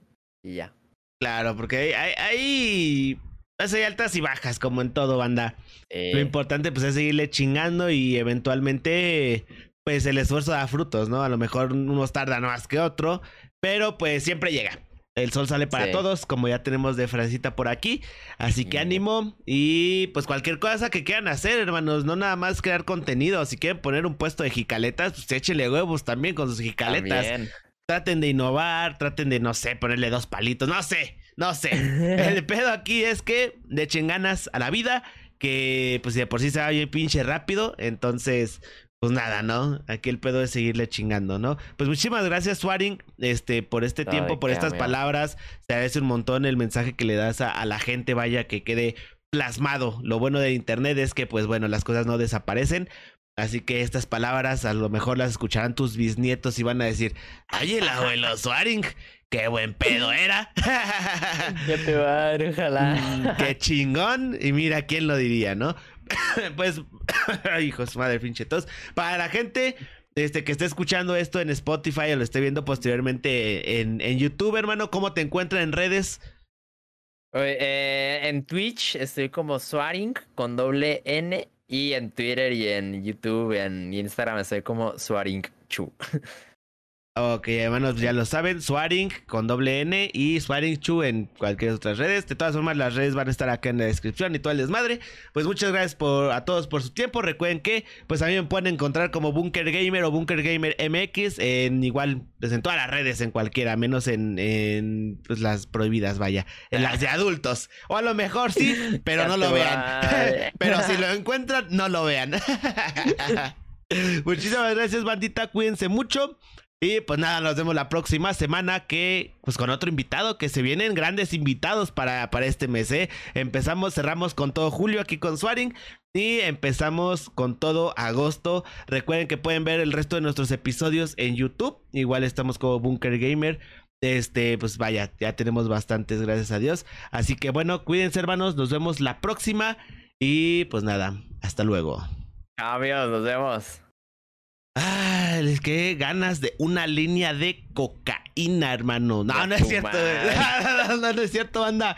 y ya. Claro, porque hay, hay, hay altas y bajas como en todo, banda. Lo importante pues es seguirle chingando y eventualmente pues el esfuerzo da frutos, ¿no? A lo mejor unos tardan más que otro, pero pues siempre llega. El sol sale para todos, como ya tenemos de frasita por aquí. Así que ánimo. Y pues cualquier cosa que quieran hacer, hermanos. No nada más crear contenido. Si quieren poner un puesto de jicaletas, pues échenle huevos también con sus jicaletas. Traten de innovar, traten de, no sé, ponerle dos palitos. No sé, no sé. El pedo aquí es que le echen ganas a la vida. Que pues de por sí se va bien pinche rápido. Entonces, pues nada, ¿no? Aquí el pedo es seguirle chingando, ¿no? Pues muchísimas gracias, Swaring, este, por este tiempo, por estas palabras. Te agradece un montón el mensaje que le das a, la gente, vaya, que quede plasmado. Lo bueno del internet es que, pues bueno, las cosas no desaparecen. Así que estas palabras a lo mejor las escucharán tus bisnietos y van a decir, ay, el abuelo Swaring, qué buen pedo era. Ya te va a ojalá. Mm, qué chingón. Y mira quién lo diría, ¿no? pues, hijos, madre pinche tos. Para la gente este, que esté escuchando esto en Spotify o lo esté viendo posteriormente en, en YouTube, hermano, ¿cómo te encuentran en redes? Eh, en Twitch estoy como Swaring con doble N y en Twitter y en YouTube y en Instagram estoy como Swaring Chu. Ok, hermanos, ya lo saben, Swaring con doble N y Swaring Chu en cualquier otras redes. De todas formas, las redes van a estar acá en la descripción y todo el desmadre. Pues muchas gracias por, a todos por su tiempo. Recuerden que, pues a mí me pueden encontrar como Bunker Gamer o Bunker Gamer MX en igual, pues en todas las redes, en cualquiera, menos en, en pues, las prohibidas, vaya, en las de adultos. O a lo mejor sí, pero no lo vean. pero si lo encuentran, no lo vean. Muchísimas gracias, bandita. Cuídense mucho. Y pues nada, nos vemos la próxima semana que, pues con otro invitado, que se vienen grandes invitados para, para este mes. ¿eh? Empezamos, cerramos con todo julio aquí con Swaring y empezamos con todo agosto. Recuerden que pueden ver el resto de nuestros episodios en YouTube. Igual estamos como Bunker Gamer. Este, pues vaya, ya tenemos bastantes, gracias a Dios. Así que bueno, cuídense hermanos, nos vemos la próxima. Y pues nada, hasta luego. Amigos, nos vemos. Ah, es que ganas de una línea de cocaína, hermano. No, no es cierto. No, no, no es cierto, banda.